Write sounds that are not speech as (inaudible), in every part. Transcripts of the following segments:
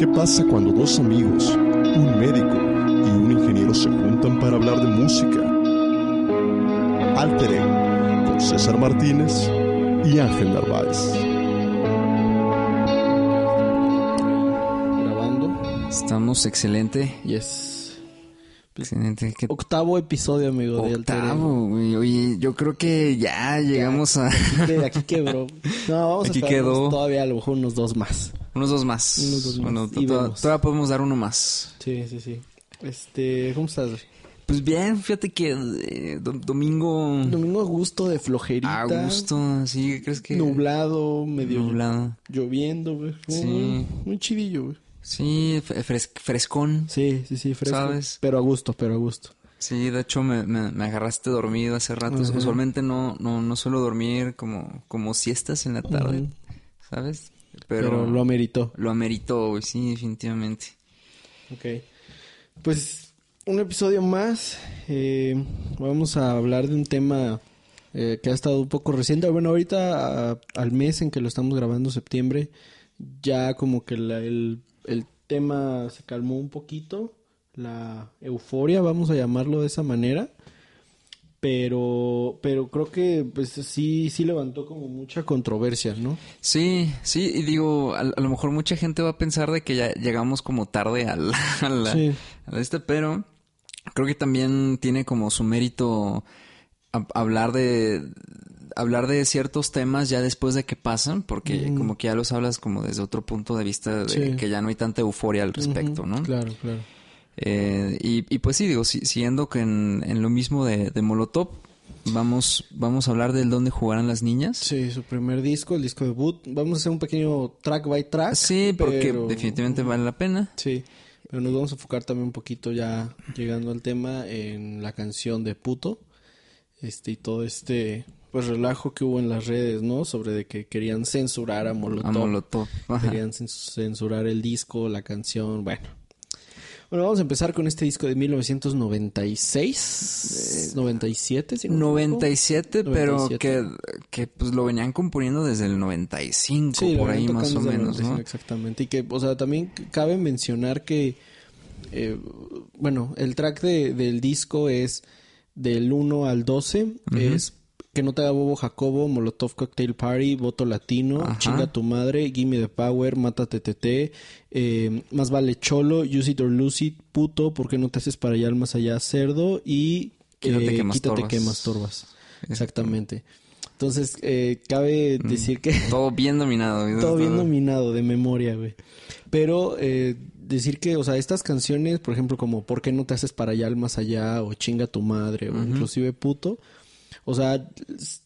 ¿Qué pasa cuando dos amigos, un médico y un ingeniero se juntan para hablar de música? Alter Ego, con César Martínez y Ángel Narváez. Grabando. Estamos excelente. Yes. Excelente. ¿Qué Octavo episodio, amigo, de Alter Ego. octavo, güey. Oye, yo creo que ya llegamos a Aquí, aquí quebró. (laughs) No, vamos Aquí a quedó. todavía a lo mejor unos dos más. Unos dos más. Unos dos más. Bueno, Y todavía podemos dar uno más. Sí, sí, sí. Este, ¿cómo estás? Pues bien, fíjate que eh, do- domingo Domingo a gusto de flojerita. a gusto, ¿sí? ¿Crees que Nublado, medio nublado? lloviendo, güey. Sí. Muy, chidillo, güey. Sí, fres- frescón. Sí, sí, sí, fresco. ¿Sabes? Pero a gusto, pero a gusto. Sí, de hecho me, me, me agarraste dormido hace rato. Ajá. Usualmente no, no, no suelo dormir como, como siestas en la tarde, Ujú. ¿sabes? Pero, Pero, lo ameritó. lo ameritó, güey, sí, definitivamente. Ok. Pues un episodio más. Eh, vamos a hablar de un tema eh, que ha estado un poco reciente. Bueno, ahorita a- al mes en que lo estamos grabando, septiembre, ya como que la- el, el tema se calmó un poquito. La euforia, vamos a llamarlo de esa manera. Pero, pero creo que pues sí, sí levantó como mucha controversia, ¿no? Sí, sí, y digo, a, a lo mejor mucha gente va a pensar de que ya llegamos como tarde al, (laughs) a la, Sí. a la este, pero creo que también tiene como su mérito hablar de hablar de ciertos temas ya después de que pasan, porque como que ya los hablas como desde otro punto de vista de Sí. que ya no hay tanta euforia al respecto, ¿no? Claro, claro. Eh, y, y pues sí, digo, si- siguiendo que en, en lo mismo de, de Molotov, vamos, vamos a hablar del dónde jugarán las niñas. Sí, su primer disco, el disco debut. Vamos a hacer un pequeño track by track. Sí, porque pero- definitivamente vale la pena. Sí, pero nos vamos a enfocar también un poquito ya llegando al tema en la canción de Puto. Este y todo este pues relajo que hubo en las redes, ¿no? Sobre de que querían censurar a Molotov. A Molotov. Ajá. Querían cen- censurar el disco, la canción, bueno. Bueno, vamos a empezar con este disco de 1996, 97, si no me equivoco. 97, pero 97. que, que pues lo venían componiendo desde el 95, Sí, por ahí más o menos, 95, ¿no? Exactamente. Y que, o sea, también cabe mencionar que, eh, bueno, el track de, del disco es del 1 al 12, es Que no te haga bobo Jacobo, Molotov Cocktail Party, Voto Latino, Ajá. Chinga tu madre, Gimme the Power, Mátate TT, eh, Más vale Cholo, Use it or lose it, Puto, ¿por qué no te haces para allá al más allá, Cerdo? Y Quítate eh, que más Quítate torbas. que más torbas. Exactamente. Entonces, eh, cabe decir que (laughs) Todo bien dominado. ¿no? todo bien dominado de memoria, güey. Pero eh, decir que, o sea, estas canciones, por ejemplo, como ¿Por qué no te haces para allá al más allá? o Chinga tu madre, o inclusive puto, o sea,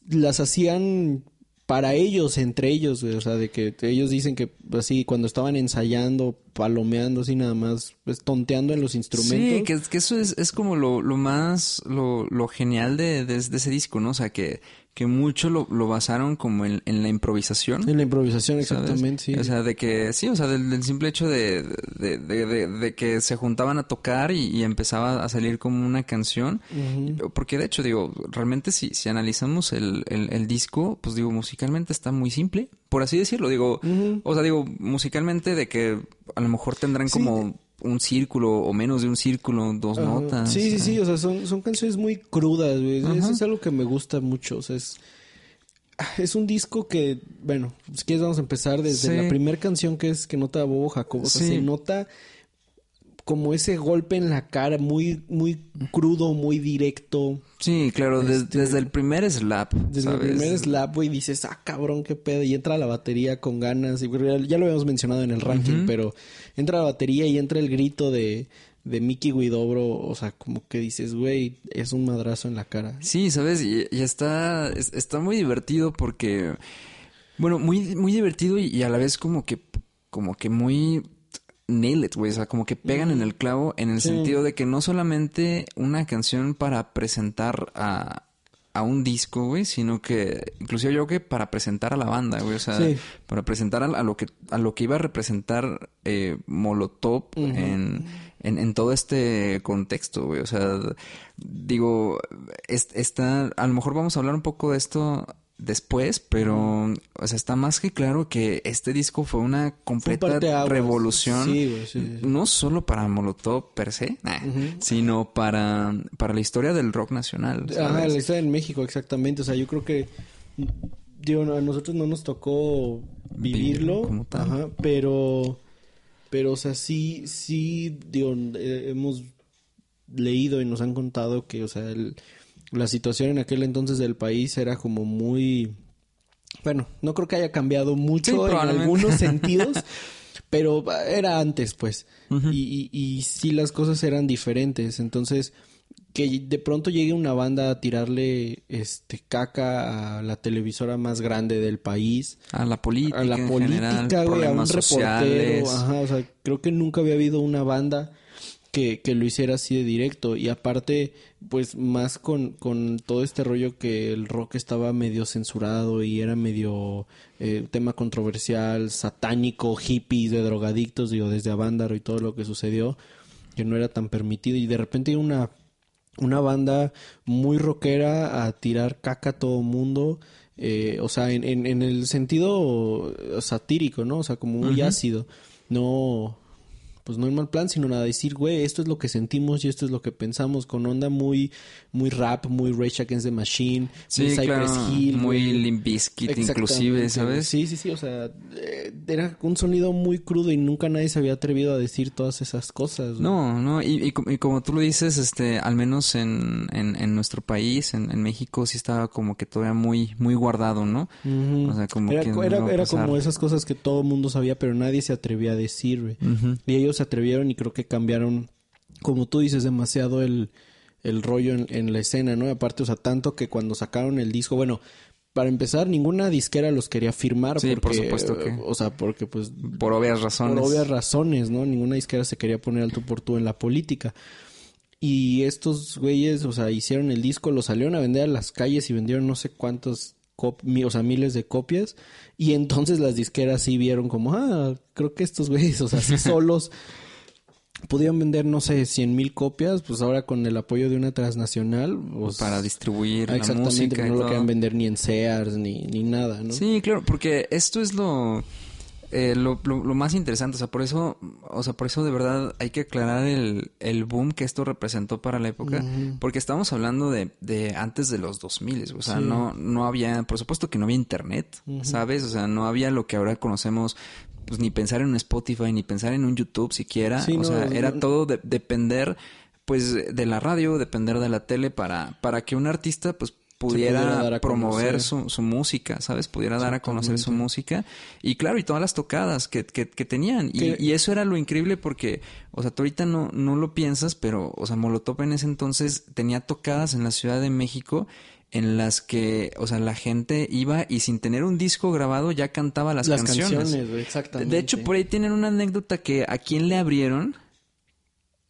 las hacían para ellos, entre ellos, güey. O sea, de que ellos dicen que así, cuando estaban ensayando, palomeando, así nada más, pues tonteando en los instrumentos. Sí, que, que eso es, es como lo, lo más, lo, lo genial de, de- de ese disco, ¿no? O sea, que, que mucho lo, lo basaron como en, en la improvisación. En la improvisación, ¿sabes? exactamente, sí. O sea, de que, sí, o sea, del, del simple hecho de, de, de, que se juntaban a tocar y, y empezaba a salir como una canción. Porque de hecho, digo, realmente si, si analizamos el, el, el disco, pues digo, musicalmente está muy simple, por así decirlo. Digo, o sea, digo, musicalmente de que a lo mejor tendrán Sí. como un círculo o menos de un círculo, dos notas. Sí, sí, sí, o sea, son, son canciones muy crudas, güey. Eso es algo que me gusta mucho, o sea, es... Es un disco que, bueno, si quieres vamos a empezar desde Sí. la primera canción que es Que nota Bobo Jacobo. O sea, Sí. se nota como ese golpe en la cara, muy, muy crudo, muy directo. Sí, claro, Este- desde el primer slap. Desde ¿sabes? el primer slap, güey, dices, ah, cabrón, qué pedo. Y entra la batería con ganas. Y ya, lo habíamos mencionado en el ranking, pero entra la batería y entra el grito de, de Mickey Guidobro. O sea, como que dices, güey, es un madrazo en la cara. Sí, sabes, y, y está, es- está muy divertido porque, bueno, muy, muy divertido y, y a la vez como que, como que muy nail it, güey, o sea, como que pegan en el clavo en el Sí. sentido de que no solamente una canción para presentar a, a un disco, güey, sino que inclusive yo creo que para presentar a la banda, güey, o sea, Sí. para presentar a, a lo que a lo que iba a representar eh, Molotov en, en, en todo este contexto, güey, o sea, digo, es- está, a lo mejor vamos a hablar un poco de esto después, pero, o sea, está más que claro que este disco fue una completa revolución. Sí, güey, sí, sí. No solo para Molotov per se, nah, sino para, para la historia del rock nacional. Ajá, ¿sabes? la historia en México, exactamente. O sea, yo creo que. Digo, a nosotros no nos tocó vivirlo. Vivirlo como tal. Ajá, pero. Pero, o sea, sí, sí, digo, eh, hemos leído y nos han contado que, o sea, el- la situación en aquel entonces del país era como muy. Bueno, no creo que haya cambiado Sí, mucho en algunos (laughs) sentidos, pero era antes, pues. y, y, y sí las cosas eran diferentes. Entonces, que de pronto llegue una banda a tirarle este caca a la televisora más grande del país, A la política, a la en política, general, güey, a un reportero, sociales. ajá, o sea, creo que nunca había habido una banda que, que lo hiciera así de directo y aparte, pues más con, con todo este rollo que el rock estaba medio censurado y era medio eh, tema controversial, satánico, hippies, de drogadictos, digo, desde Avándaro y todo lo que sucedió, que no era tan permitido y de repente una una banda muy rockera a tirar caca a todo mundo. eh, o sea, en, en, en el sentido satírico, ¿no? O sea, como muy ácido. No, pues no en mal plan, sino nada decir, güey, esto es lo que sentimos y esto es lo que pensamos, con onda muy, muy rap, muy Rage Against the Machine, Sí, muy Cypress claro, Hill, muy. Limp Bizkit inclusive. ¿sabes? Sí, sí, sí, o sea, eh, era un sonido muy crudo y nunca nadie se había atrevido a decir todas esas cosas. güey. No, no, y, y, y como tú lo dices, este, al menos en, en, en nuestro país, en, en México, sí estaba como que todavía muy, muy guardado, ¿no? O sea, como era, que era, era como esas cosas que todo el mundo sabía, pero nadie se atrevía a decir, güey. Y ellos se atrevieron y creo que cambiaron, como tú dices, demasiado el, el rollo en, en la escena, ¿no? Aparte, o sea, tanto que cuando sacaron el disco, bueno, para empezar, ninguna disquera los quería firmar. Sí, por supuesto que- O sea, porque pues... Por obvias razones. Por obvias razones, ¿no? Ninguna disquera se quería poner al tú por tú en la política. Y estos güeyes, o sea, hicieron el disco, lo salieron a vender a las calles y vendieron no sé cuántos, o sea, miles de copias. Y entonces las disqueras sí vieron como, ah, creo que estos güeyes, o sea, sí (laughs) solos podían vender, no sé, cien mil copias, pues ahora con el apoyo de una transnacional, pues, para distribuir ah, la exactamente, música pero y no lo todo. querían vender ni en Sears ni, ni nada, ¿no? Sí, claro, porque esto es lo, eh, lo, lo, lo más interesante, o sea, por eso, o sea, por eso de verdad hay que aclarar el, el boom que esto representó para la época, porque estamos hablando de, de antes de los 2000, o sea, Sí. no, no había, por supuesto que no había internet, ¿sabes? O sea, no había lo que ahora conocemos, pues ni pensar en un Spotify, ni pensar en un YouTube siquiera, Sí, o no, sea, era no- todo de- depender, pues, de la radio, depender de la tele para, para que un artista, pues, pudiera promover su, su música, ¿sabes? Pudiera dar a conocer su música. Y claro, y todas las tocadas que, que, que tenían. Y, y eso era lo increíble porque, o sea, tú ahorita no, no lo piensas, pero, o sea, Molotov en ese entonces tenía tocadas en la Ciudad de México en las que, o sea, la gente iba y sin tener un disco grabado ya cantaba las, Las canciones. canciones, exactamente. De hecho, por ahí tienen una anécdota que a quién le abrieron.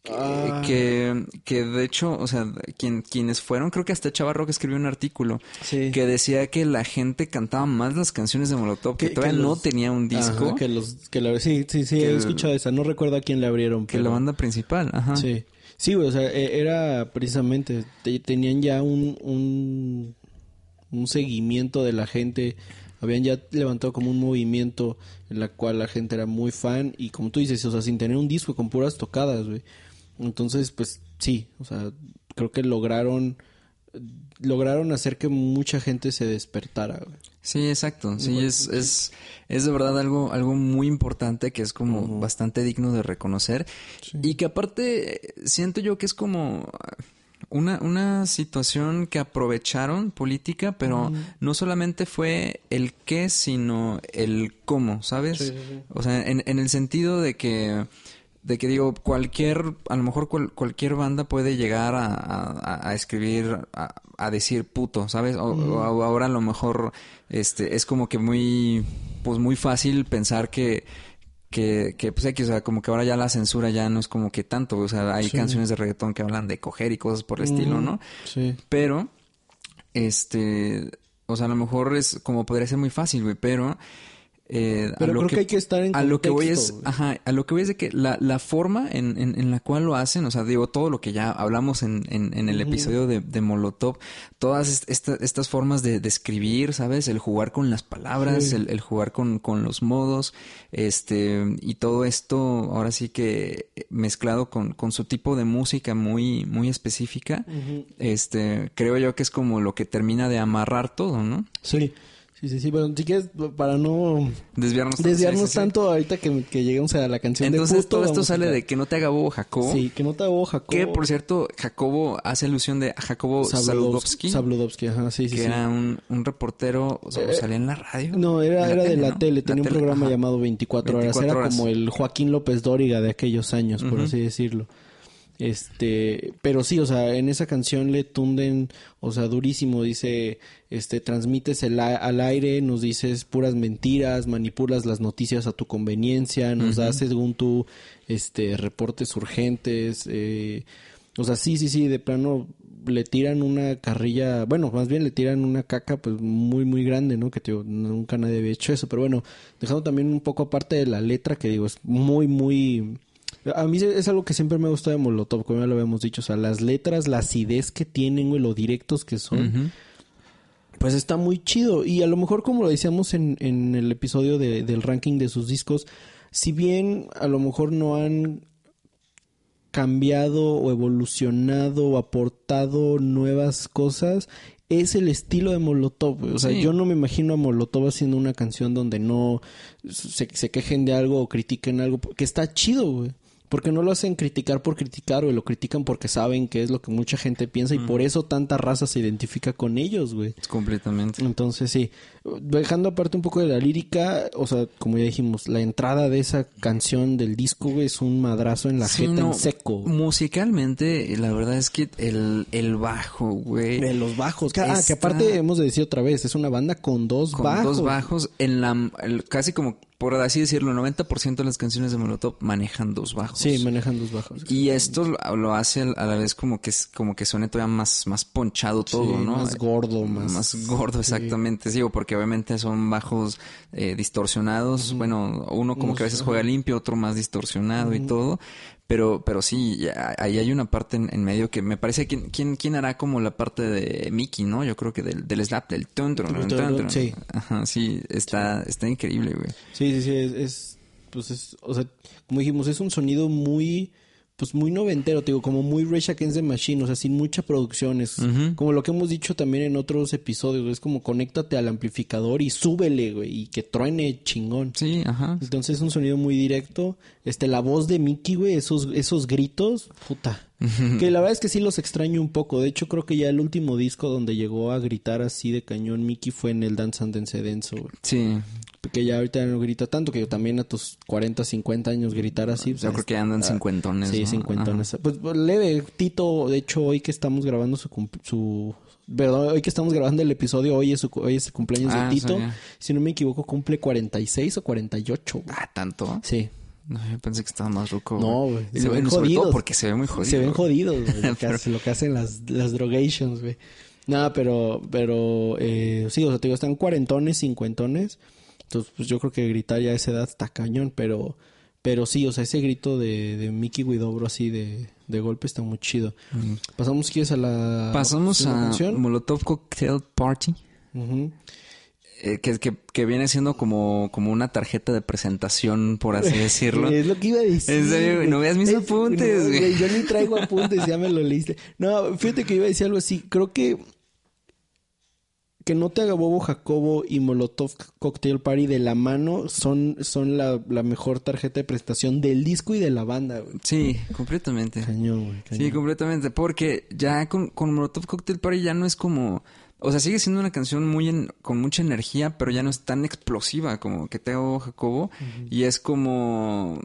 Que- Ah. Que, que de hecho, o sea, quien, quienes fueron, creo que hasta Chavarro que escribió un artículo Sí. que decía que la gente cantaba más las canciones de Molotov, que, Que- todavía no tenía un disco Ajá, que los, que la, sí, sí, sí, he escuchado esa. No recuerdo a quién le abrieron. que pero- la banda principal. Ajá. Sí. Sí, güey, o sea, e- era precisamente, te- tenían ya un, un, un seguimiento de la gente, habían ya levantado como un movimiento en la cual la gente era muy fan y como tú dices, o sea, sin tener un disco, con puras tocadas, güey. Entonces, pues sí, o sea, creo que lograron, lograron hacer que mucha gente se despertara, güey. Sí, exacto. Sí, es, es, es de verdad algo, algo muy importante que es como bastante digno de reconocer. Y que aparte siento yo que es como una, una situación que aprovecharon política, pero no solamente fue el qué, sino el cómo, ¿sabes? Sí. O sea, en, en el sentido de que de que digo, cualquier, a lo mejor cual- cualquier banda puede llegar a, a- a escribir, a, a decir puto, ¿sabes? O, o ahora a lo mejor este es como que muy, pues muy fácil pensar que, que, que pues X, o sea, como que ahora ya la censura ya no es como que tanto, o sea, hay Sí. canciones de reggaetón que hablan de coger y cosas por el estilo, ¿no? Sí. Pero, este, o sea, a lo mejor es como podría ser muy fácil, güey, pero eh, Pero creo que, hay que estar en a lo que voy es ajá a lo que voy es de que la, la forma en, en, en la cual lo hacen o sea digo todo lo que ya hablamos en, en, en el episodio de, de Molotov todas est- esta- estas formas de, de escribir sabes el jugar con las palabras Sí. el, el jugar con, con los modos este y todo esto ahora sí que mezclado con, con su tipo de música muy muy específica este creo yo que es como lo que termina de amarrar todo no Sí, sí, sí, sí. Bueno, si quieres, para no desviarnos desviarnos sí, sí, sí. tanto ahorita que, que lleguemos a la canción Entonces de todo esto sale de que no te haga bobo Jacobo. Sí, que no te hago Jacobo. Que por cierto, Jacobo hace alusión de Jacobo Saludowski, Sabludowski, ajá, sí, sí, que era un, un reportero, o sea, Eh, salía en la radio. No, era, era de la ¿no? tele, La tenía un tele, programa ajá. llamado 24 horas, 24 era horas. como el Joaquín López Dóriga de aquellos años, por Ujú. así decirlo. Este, pero sí, o sea, en esa canción le tunden, o sea, durísimo, dice, este, transmites el a- al aire, nos dices puras mentiras, manipulas las noticias a tu conveniencia, nos das según tú, este, reportes urgentes, eh, o sea, sí, sí, sí, de plano le tiran una carrilla, bueno, más bien le tiran una caca pues muy muy grande, ¿no? Que tío, nunca nadie había hecho eso, pero bueno, dejando también un poco aparte de la letra que digo, es muy muy a mí es algo que siempre me ha gustado de Molotov, como ya lo habíamos dicho, o sea, las letras, la acidez que tienen, güey, lo directos que son, pues está muy chido. Y a lo mejor, como lo decíamos en, en el episodio de- del ranking de sus discos, si bien a lo mejor no han cambiado o evolucionado o aportado nuevas cosas, es el estilo de Molotov. O sea, Sí. yo no me imagino a Molotov haciendo una canción donde no se, se quejen de algo o critiquen algo, que está chido, güey. Porque no lo hacen criticar por criticar, o lo critican porque saben que es lo que mucha gente piensa y por eso tanta raza se identifica con ellos, güey. Completamente. Entonces sí, dejando aparte un poco de la lírica, o sea, como ya dijimos, la entrada de esa canción del disco, güey, es un madrazo en la Sí, jeta no, en seco. Musicalmente, la verdad es que el, el bajo, güey. De los bajos. que- Ah, que Está- aparte hemos de decir otra vez, es una banda con dos con bajos. dos bajos en la el- casi como por así decirlo, el 90% de las canciones de Molotov manejan dos bajos. Sí, manejan dos bajos. Y esto lo- hace a la vez como que es como que suene todavía más más ponchado todo, Sí, ¿no? más gordo, más- más gordo exactamente. Digo, porque obviamente son bajos eh, distorsionados, bueno, uno como que a veces juega limpio, otro más distorsionado y todo. Pero, pero sí, ahí hay una parte en, en medio que me parece que quién, quién hará como la parte de Mickey, ¿no? Yo creo que del, del slap, del tun, tun, Del tun, tun, tun. sí. Ajá, sí, está, está increíble, güey. Sí, sí, sí, es, es, pues es, o sea, como dijimos, es un sonido muy, pues muy noventero, te digo, como muy Rage Against the Machine, o sea, sin mucha producción, es Ujú. como lo que hemos dicho también en otros episodios, es como conéctate al amplificador y súbele, güey, y que truene chingón. Sí, ajá. Entonces es un sonido muy directo. Este, la voz de Mickey, güey, esos, esos gritos, puta. Que la verdad es que sí los extraño un poco. De hecho, creo que ya el último disco donde llegó a gritar así de cañón Mickey fue en el Dance and Dance Denso. Sí, Que ya ahorita ya no grita tanto, que yo también a tus 40, 50 años gritar así. pues, yo creo que andan ah, cincuentones, Sí, ¿no? cincuentones. Pues, pues, leve, Tito, de hecho, hoy que estamos grabando su... su Perdón, hoy que estamos grabando el episodio, hoy es, su, hoy es el cumpleaños Ah, de Tito. sabía. Si no me equivoco, cumple 46 o 48. güey. Ah, ¿tanto? Sí. No, yo pensé que estaba más ruco. No, güey. Se ven todo jodidos. porque se ve muy jodido. Se ven jodidos, güey, (laughs) lo, que lo hacen las, las drogations, güey. Nada, pero, pero, eh, sí, o sea, te digo, están cuarentones, cincuentones. Entonces, pues yo creo que gritar ya a esa edad está cañón, pero, pero sí, o sea, ese grito de, de Mickey Widobro así de, de golpe está muy chido. Pasamos, si ¿quieres a la Pasamos a canción? Molotov Cocktail Party. Ujú. Eh, que, que, que viene siendo como, como una tarjeta de presentación, por así (laughs) decirlo. Es lo que iba a decir. En serio, güey, no veas mis Es- apuntes, no, güey. Yo ni traigo apuntes, ya me lo leíste. No, fíjate que iba a decir algo así. Creo que que no te haga bobo Jacobo y Molotov Cocktail Party de la mano son, son la, la mejor tarjeta de presentación del disco y de la banda, güey. Sí, completamente. Cañón, güey. Sí, completamente. Porque ya con, con Molotov Cocktail Party ya no es como. O sea, sigue siendo una canción muy en- con mucha energía, pero ya no es tan explosiva como que te hago Jacobo. Y es como.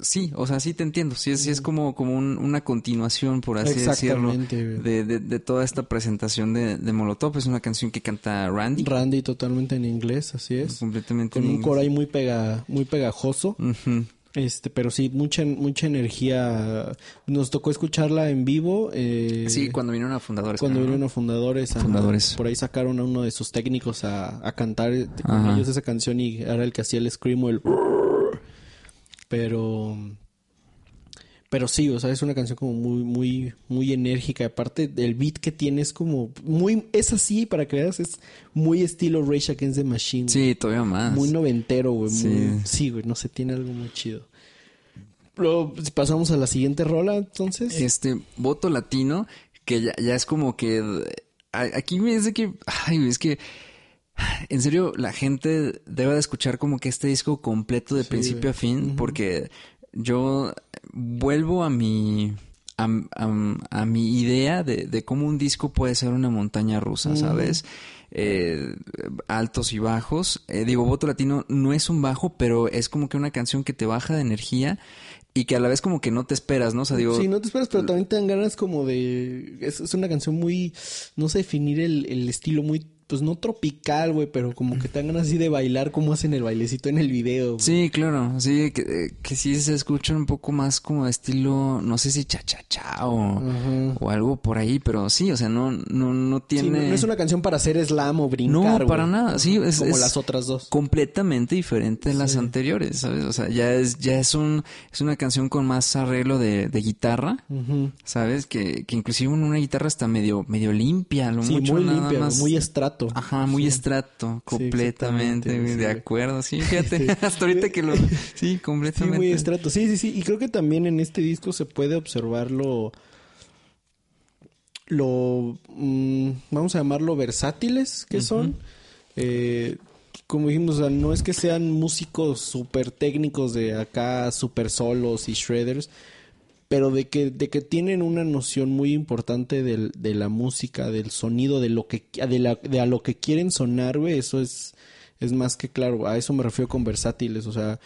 Sí, o sea, sí te entiendo. Sí es, sí es como, como un- una continuación, por así decirlo. De, de, de toda esta presentación de, de Molotov. Es una canción que canta Randy. Randy totalmente en inglés, así es. completamente Con en un inglés. coro ahí muy, pega, muy pegajoso. Ujú. Este, pero sí, mucha, mucha energía. Nos tocó escucharla en vivo. Eh, Sí, cuando vinieron a Fundadores. cuando vinieron a Fundadores. a- Fundadores. por ahí sacaron a uno de sus técnicos a, a cantar con ellos esa canción y era el que hacía el scream o el... (laughs) Pero... Pero sí, o sea, es una canción como muy, muy, muy enérgica. Aparte, el beat que tiene es como muy... Es así, para que veas, es muy estilo Rage Against the Machine. Sí, todavía más. Muy noventero, güey. Sí. muy- Sí, güey, no sé, tiene algo muy chido. Luego pues, pasamos a la siguiente rola, entonces. Este, voto latino, que ya, ya es como que... Aquí me dice que... Ay, es que... En serio, la gente debe de escuchar como que este disco completo de Sí, principio güey. a fin, porque yo vuelvo a mi... A, a- a mi idea de, de cómo un disco puede ser una montaña rusa, ¿sabes? Eh, altos y bajos. Eh, digo, Voto Latino no es un bajo, pero es como que una canción que te baja de energía y que a la vez como que no te esperas, ¿no? O sea, digo, sí, no te esperas, pero también te dan ganas como de... Es, es una canción muy... No sé definir el, el estilo muy... Pues no tropical, güey, pero como que te dan ganas así de bailar como hacen el bailecito en el video. Sí, claro, sí, que, eh, que sí se escucha un poco más como estilo, no sé si cha-cha-cha o, o algo por ahí, pero sí, o sea, no, no, no Sí, tiene... no, no es una canción para hacer slam o brincar, No, para nada, sí, es- Como es- las otras dos. completamente diferente de las Sí. anteriores, ¿sabes? O sea, ya es, ya es un, es una canción con más arreglo de, de guitarra, Ujú. ¿sabes? Que, que inclusive una guitarra está medio, medio limpia, lo Sí, mucho muy nada limpia, más. muy estrato. Ajá, muy Sí. estrato, completamente, sí, de acuerdo, (laughs) sí, fíjate, hasta ahorita que lo, sí, Sí, completamente. muy estrato. Sí, sí, sí. Y creo que también en este disco se puede observar lo. Lo. mm, vamos a llamarlo versátiles que son. Eh, como dijimos, o sea, no es que sean músicos súper técnicos de acá, súper solos y shredders. Pero de que, de que tienen una noción muy importante del- de la música, del sonido, de lo que, de, la, de a lo que quieren sonar, güey, eso es, es más que claro. A eso me refiero con versátiles. O sea,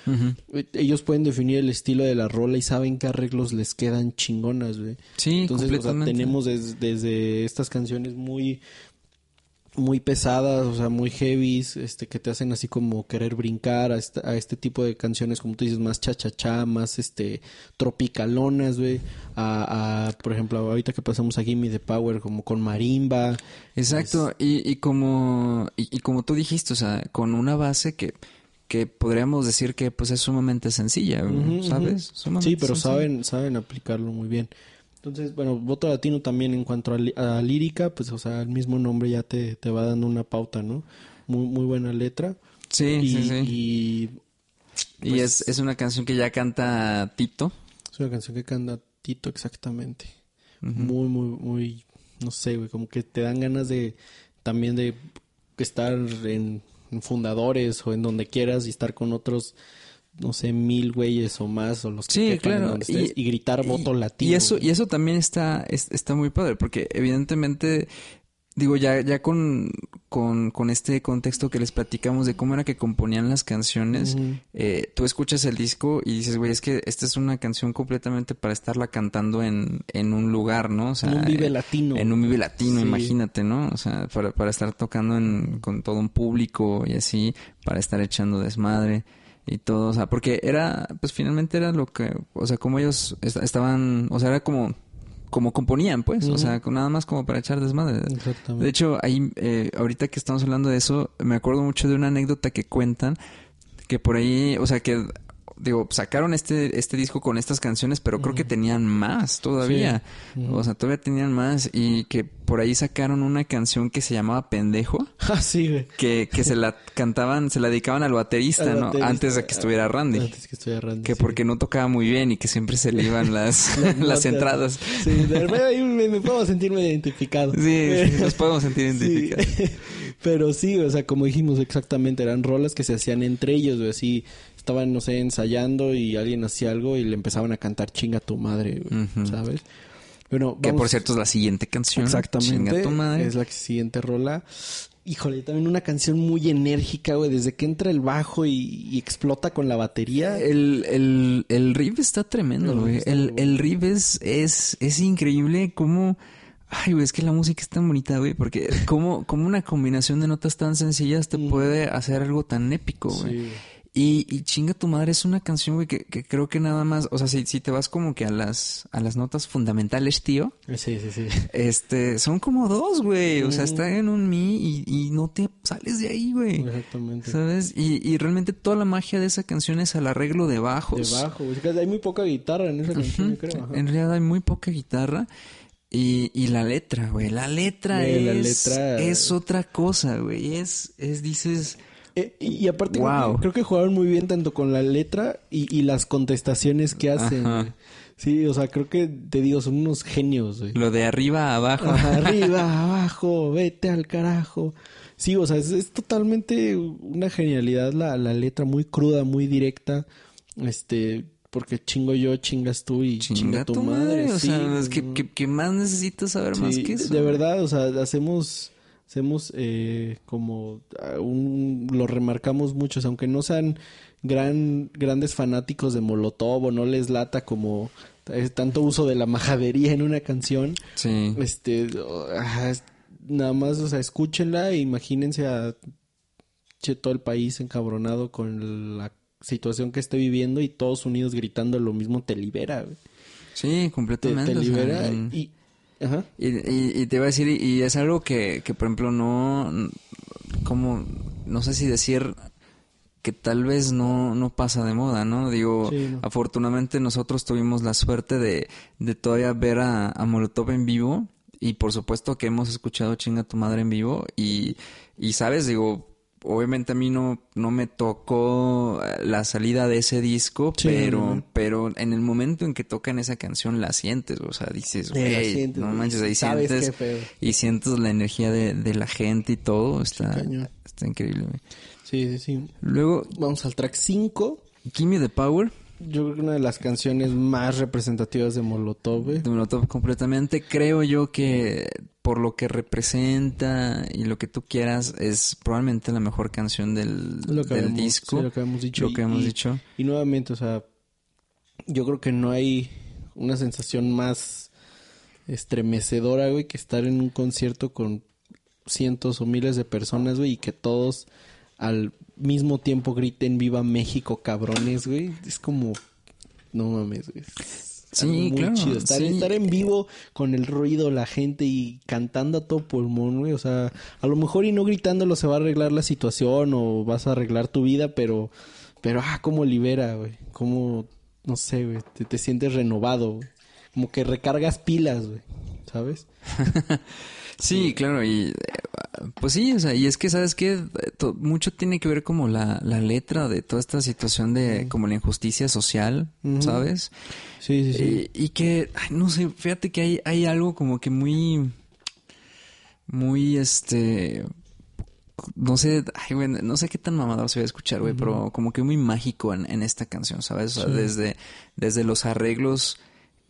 ellos pueden definir el estilo de la rola y saben qué arreglos les quedan chingonas, güey. Sí, Entonces, o sea, tenemos des- desde estas canciones muy muy pesadas, o sea, muy heavies, este, que te hacen así como querer brincar a, esta- a este tipo de canciones, como tú dices, más cha-cha-cha, más este, tropicalonas, güey, a, a, por ejemplo, ahorita que pasamos a Gimme the Power, como con marimba, Exacto, y, y como y, y como tú dijiste, o sea, con una base que, que podríamos decir que pues es sumamente sencilla, ¿sabes? Sumamente Sí, pero sencilla. saben, saben aplicarlo muy bien. Entonces, bueno, voto latino también en cuanto a, lírica, pues, o sea, el mismo nombre ya te, te va dando una pauta, ¿no? Muy, muy buena letra. Sí, y, sí, sí. y Y, pues- es, es una canción que ya canta Tito. es una canción que canta Tito exactamente. Muy, muy, muy, no sé, güey, como que te dan ganas de también de estar en, en fundadores o en donde quieras y estar con otros, no sé, mil güeyes o más o los que Sí, claro. estés, y, gritar voto y- latino. Y eso, y eso también está, es- está muy padre, porque evidentemente, digo, ya, ya con, con, con este contexto que les platicamos de cómo era que componían las canciones, eh, tú escuchas el disco y dices, güey, es que esta es una canción completamente para estarla cantando en, en un lugar, ¿no? O sea, En un vive latino. En un vive latino, Sí. imagínate, ¿no? O sea, para, para estar tocando en, con todo un público y así, para estar echando desmadre y todo, o sea, porque era, pues finalmente era lo que, o sea, como ellos est- estaban, o sea, era como, como componían, pues, o sea, nada más como para echar desmadre. Exactamente. De hecho, ahí, eh, ahorita que estamos hablando de eso, me acuerdo mucho de una anécdota que cuentan, que por ahí, o sea, que, digo, sacaron este, este disco con estas canciones, pero creo que tenían más todavía. Sí. O sea, todavía tenían más y que por ahí sacaron una canción que se llamaba Pendejo. (laughs) Ah, sí, güey. Que, que se la cantaban, se la dedicaban al baterista, Al ¿no? baterista. Antes de que estuviera Randy. Antes que estuviera Randy. Que sí. porque no tocaba muy bien y que siempre se le iban las, (laughs) las entradas. Sí, de ahí me, me puedo sentirme identificado. Sí, sí, nos podemos sentir (laughs) identificados. Pero sí, o sea, como dijimos exactamente, eran rolas que se hacían entre ellos, güey, así estaban, no sé, ensayando y alguien hacía algo y le empezaban a cantar chinga tu madre, güey. ¿sabes? Bueno, Que vamos- por cierto es la siguiente canción. Exactamente. Chinga tu madre. Es la siguiente rola. Híjole, también una canción muy enérgica, güey, desde que entra el bajo y, y explota con la batería. El, el, el riff está tremendo, güey. El, el riff es, es, es increíble cómo... Ay, güey, es que la música es tan bonita, güey, porque como, como una combinación de notas tan sencillas te puede hacer algo tan épico, güey. Sí. Y, y chinga tu madre es una canción, güey, que, que creo que nada más, o sea, si, si te vas como que a las, a las notas fundamentales, tío, Sí, sí, sí. este, son como dos, güey. O sea, está en un mi y, y no te sales de ahí, güey. Exactamente. ¿Sabes? Y, y realmente toda la magia de esa canción es al arreglo de bajos. Es que Hay muy poca guitarra en esa canción, yo creo. ajá. En realidad hay muy poca guitarra. Y, y la letra, güey. La letra Güey, la es, letra- es otra cosa, güey. Es, es, dices, Eh, y, aparte creo que- creo, que, jugaron muy bien tanto con la letra y, y las contestaciones que hacen. Ajá. Sí, o sea, creo que te digo, son unos genios, güey. lo de arriba a abajo. (laughs) Arriba, abajo, vete al carajo. Sí, o sea, es, es totalmente una genialidad la, la letra, muy cruda, muy directa. Este, porque chingo yo, chingas tú y chinga, tu madre. O sí, sea, es que, no. que, que más necesitas saber más que eso. de verdad, o sea, hacemos, hacemos eh, como ah, un, lo remarcamos mucho, o sea, aunque no sean gran, grandes fanáticos de Molotov o no les lata como eh, tanto uso de la majadería en una canción, Sí. este, es- nada más, o sea, escúchenla e imagínense a che, todo el país encabronado con la situación que esté viviendo y todos unidos gritando lo mismo te libera, güey. Sí, te, completamente. te o sea, libera y, ajá. Y, y, y te iba a decir, y es algo que, que por ejemplo, no, como, no sé si decir que tal vez no, no pasa de moda, ¿no? Digo, Sí, no. afortunadamente nosotros tuvimos la suerte de, de todavía ver a, a Molotov en vivo y por supuesto que hemos escuchado Chinga tu madre en vivo y, y sabes, digo, obviamente a mí no, no me tocó eh, la salida de ese disco, Sí, pero, no, no. pero en el momento en que tocan esa canción la sientes, o sea, dices, güey, sientes, no manches, ahí sientes y sientes la energía de, de la gente y todo, está, está increíble. Sí, sí, sí. Luego, Vamos al track 5. Give Me the Power, Yo creo que una de las canciones más representativas de Molotov, güey. de Molotov completamente, creo yo que por lo que representa y lo que tú quieras, es probablemente la mejor canción del, del habíamos- disco. sí, lo que habíamos dicho. Lo que Y- hemos y- dicho. Y nuevamente, o sea, yo creo que no hay una sensación más estremecedora, güey, que estar en un concierto con cientos o miles de personas, güey, y que todos al mismo tiempo griten Viva México, cabrones, güey. Es como, no mames, güey. Sí, muy claro, chido. Estar, sí. estar en vivo con el ruido, la gente y cantando a todo pulmón, güey. O sea, a lo mejor y no gritándolo se va a arreglar la situación o vas a arreglar tu vida, pero, pero, ah, cómo libera, güey. Cómo, no sé, güey. Te, te sientes renovado, güey. Como que recargas pilas, güey. ¿Sabes? (laughs) Sí, claro, y eh, pues sí, o sea, y es que, ¿sabes qué? Eh, to- Mucho tiene que ver como la, la letra de toda esta situación de como la injusticia social. ¿sabes? Sí, sí, sí. Y, y que, ay, no sé, fíjate que hay, hay algo como que muy, muy, este, no sé, ay, güey, no sé qué tan mamado se va a escuchar, güey, pero como que muy mágico en, en esta canción, ¿sabes? O sea, Sí. desde, desde los arreglos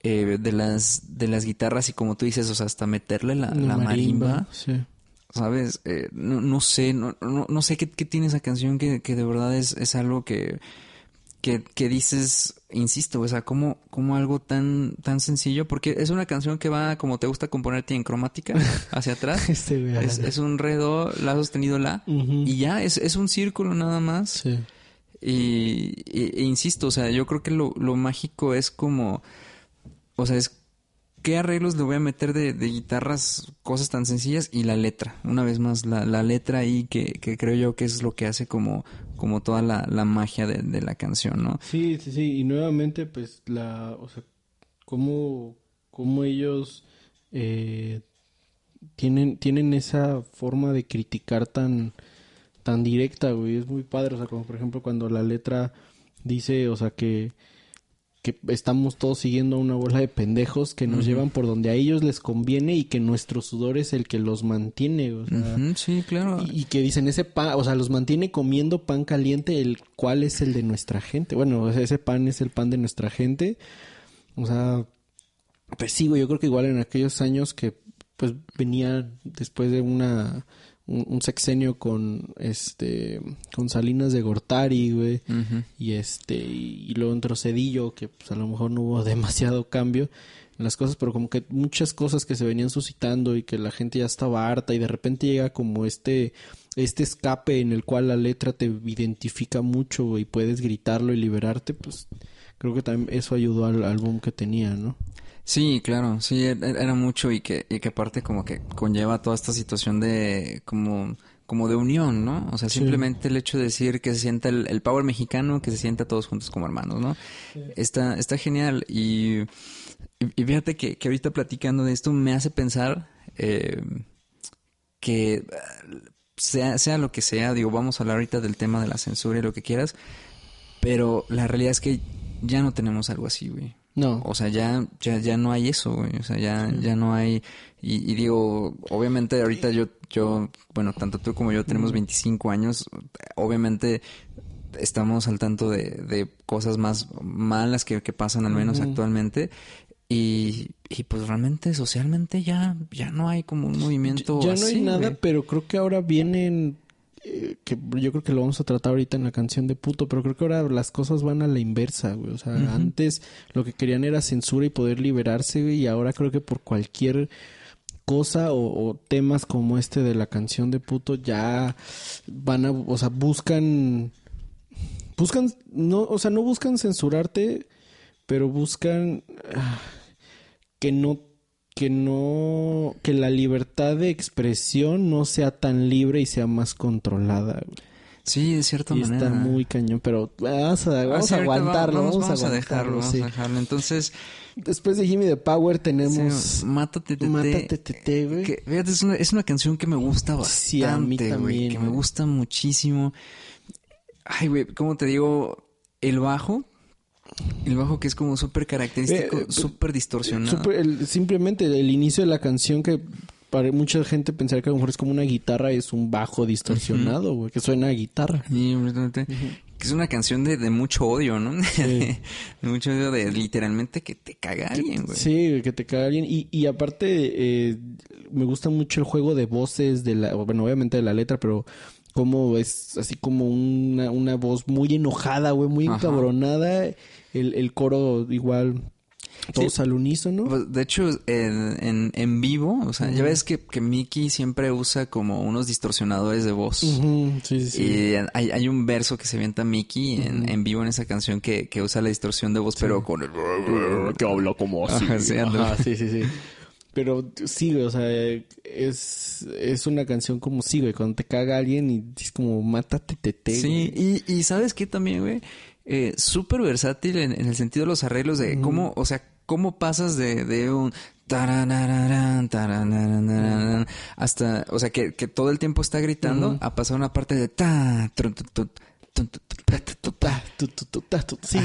eh, de las, de las guitarras y como tú dices, o sea, hasta meterle la, la marimba, Sí. ¿sabes? Eh, no, no sé, no, no, no sé qué, qué tiene esa canción que, que de verdad es, es algo que, que, que dices, insisto, o sea, como, como algo tan, tan sencillo, porque es una canción que va, como te gusta componerte en cromática, (laughs) hacia atrás. Este. Es, es un re, do, la sostenido, la. Y ya, es, es un círculo nada más. Sí. Y, y- e insisto, o sea, yo creo que lo, lo mágico es como, o sea, es qué arreglos le voy a meter de, de guitarras, cosas tan sencillas y la letra. Una vez más, la, la letra ahí que, que creo yo que es lo que hace como, como toda la, la magia de, de la canción, ¿no? Sí, sí, sí. Y nuevamente, pues, la, o sea, cómo, cómo ellos eh, tienen, tienen esa forma de criticar tan, tan directa, güey. Es muy padre. O sea, como por ejemplo cuando la letra dice, o sea, que, que estamos todos siguiendo a una bola de pendejos que nos llevan por donde a ellos les conviene y que nuestro sudor es el que los mantiene, o sea. Ujú, sí, claro. Y, y que dicen ese pan, o sea, los mantiene comiendo pan caliente, el cual es el de nuestra gente. Bueno, o sea, ese pan es el pan de nuestra gente. O sea, pues sí, güey, yo creo que igual en aquellos años que pues venía después de una un, un sexenio con este con Salinas de Gortari, güey, y este y, y luego entró Cedillo que pues a lo mejor no hubo (laughs) demasiado cambio las cosas, pero como que muchas cosas que se venían suscitando y que la gente ya estaba harta y de repente llega como este este escape en el cual la letra te identifica mucho y puedes gritarlo y liberarte, pues creo que también eso ayudó al álbum que tenía, ¿no? Sí, claro, sí, e-, era mucho y que, y que aparte como que conlleva toda esta situación de como, como de unión, ¿no? O sea, simplemente el hecho de decir que se sienta el, power mexicano, que se sienta todos juntos como hermanos, ¿no? Está, está genial y, y, fíjate que, que, ahorita platicando de esto me hace pensar eh, que sea, sea lo que sea, digo, vamos a hablar ahorita del tema de la censura y lo que quieras, pero la realidad es que ya no tenemos algo así, güey. No. O sea, ya, ya, ya no hay eso, güey. O sea, ya, ya no hay. Y, digo, obviamente ahorita yo, yo, bueno, tanto tú como yo tenemos 25 años. Obviamente estamos al tanto de, de cosas más malas que, que pasan, al menos actualmente. Y, y, pues realmente socialmente ya, ya no hay como un movimiento. Ya, no hay nada, pero creo que ahora vienen eh, que yo creo que lo vamos a tratar ahorita en la canción de puto, pero creo que ahora las cosas van a la inversa, güey. O sea, antes lo que querían era censura y poder liberarse, güey, y ahora creo que por cualquier cosa o, temas como este de la canción de puto ya van a, o sea, buscan, buscan, no, o sea, no buscan censurarte, pero buscan ah, que no que no que la libertad de expresión no sea tan libre y sea más controlada. Sí, de cierta y manera. Está muy cañón, pero vamos a, vamos a aguantarlo. Vamos, a, dejarlo, vamos a dejarlo. Entonces, después de Jimmy the Power tenemos Mátate Tete. Mátate Tete, güey. fíjate, es una, es una canción que me gusta bastante, sí, a mí también, que me gusta muchísimo. Ay, güey, ¿cómo te digo? El bajo el bajo que es como súper característico, eh, súper distorsionado. simplemente el inicio de la canción que para mucha gente pensar que a lo mejor es como una guitarra es un bajo distorsionado, güey, que suena a guitarra. Sí, Que es una canción de, mucho odio, ¿no? (laughs) de, mucho odio de literalmente que te caga alguien, güey. Sí, que te caga alguien. Y, y aparte, eh, me gusta mucho el juego de voces de la, bueno, obviamente de la letra, pero como es así como una, una voz muy enojada, güey, muy encabronada. El, el coro igual todos al unísono. Pues, de hecho, en, en, vivo, o sea, ya ves que, que Mickey siempre usa como unos distorsionadores de voz. Sí, sí, Y hay, hay, un verso que se avienta Mickey en, en vivo en esa canción que, que usa la distorsión de voz, pero con el... (laughs) Que habla como así. sí, sí, sí. Pero sí, o sea, es, es una canción como sí, güey, cuando te caga alguien y es como mátate, te, Sí, y, y ¿sabes qué también, güey? Eh, súper versátil en, el sentido de los arreglos de cómo, o sea, cómo pasas de, de un hasta, o sea, que, que todo el tiempo está gritando a pasar una parte de ta, Sí,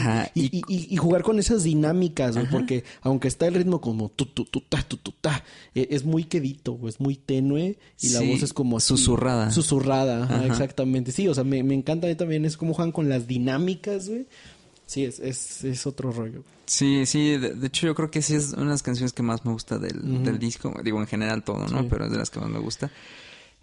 y, jugar con esas dinámicas, porque aunque está el ritmo como tu, tu, tu, ta, tu, tu, ta, es muy quedito, es muy tenue y la voz es como susurrada. Susurrada, exactamente. Sí, o sea, me, me encanta a mí también, es como juegan con las dinámicas, güey. Sí, es, es, es otro rollo. Sí, sí, de, hecho yo creo que sí es una de las canciones que más me gusta del, del disco, digo en general todo, ¿no? Pero es de las que más me gusta.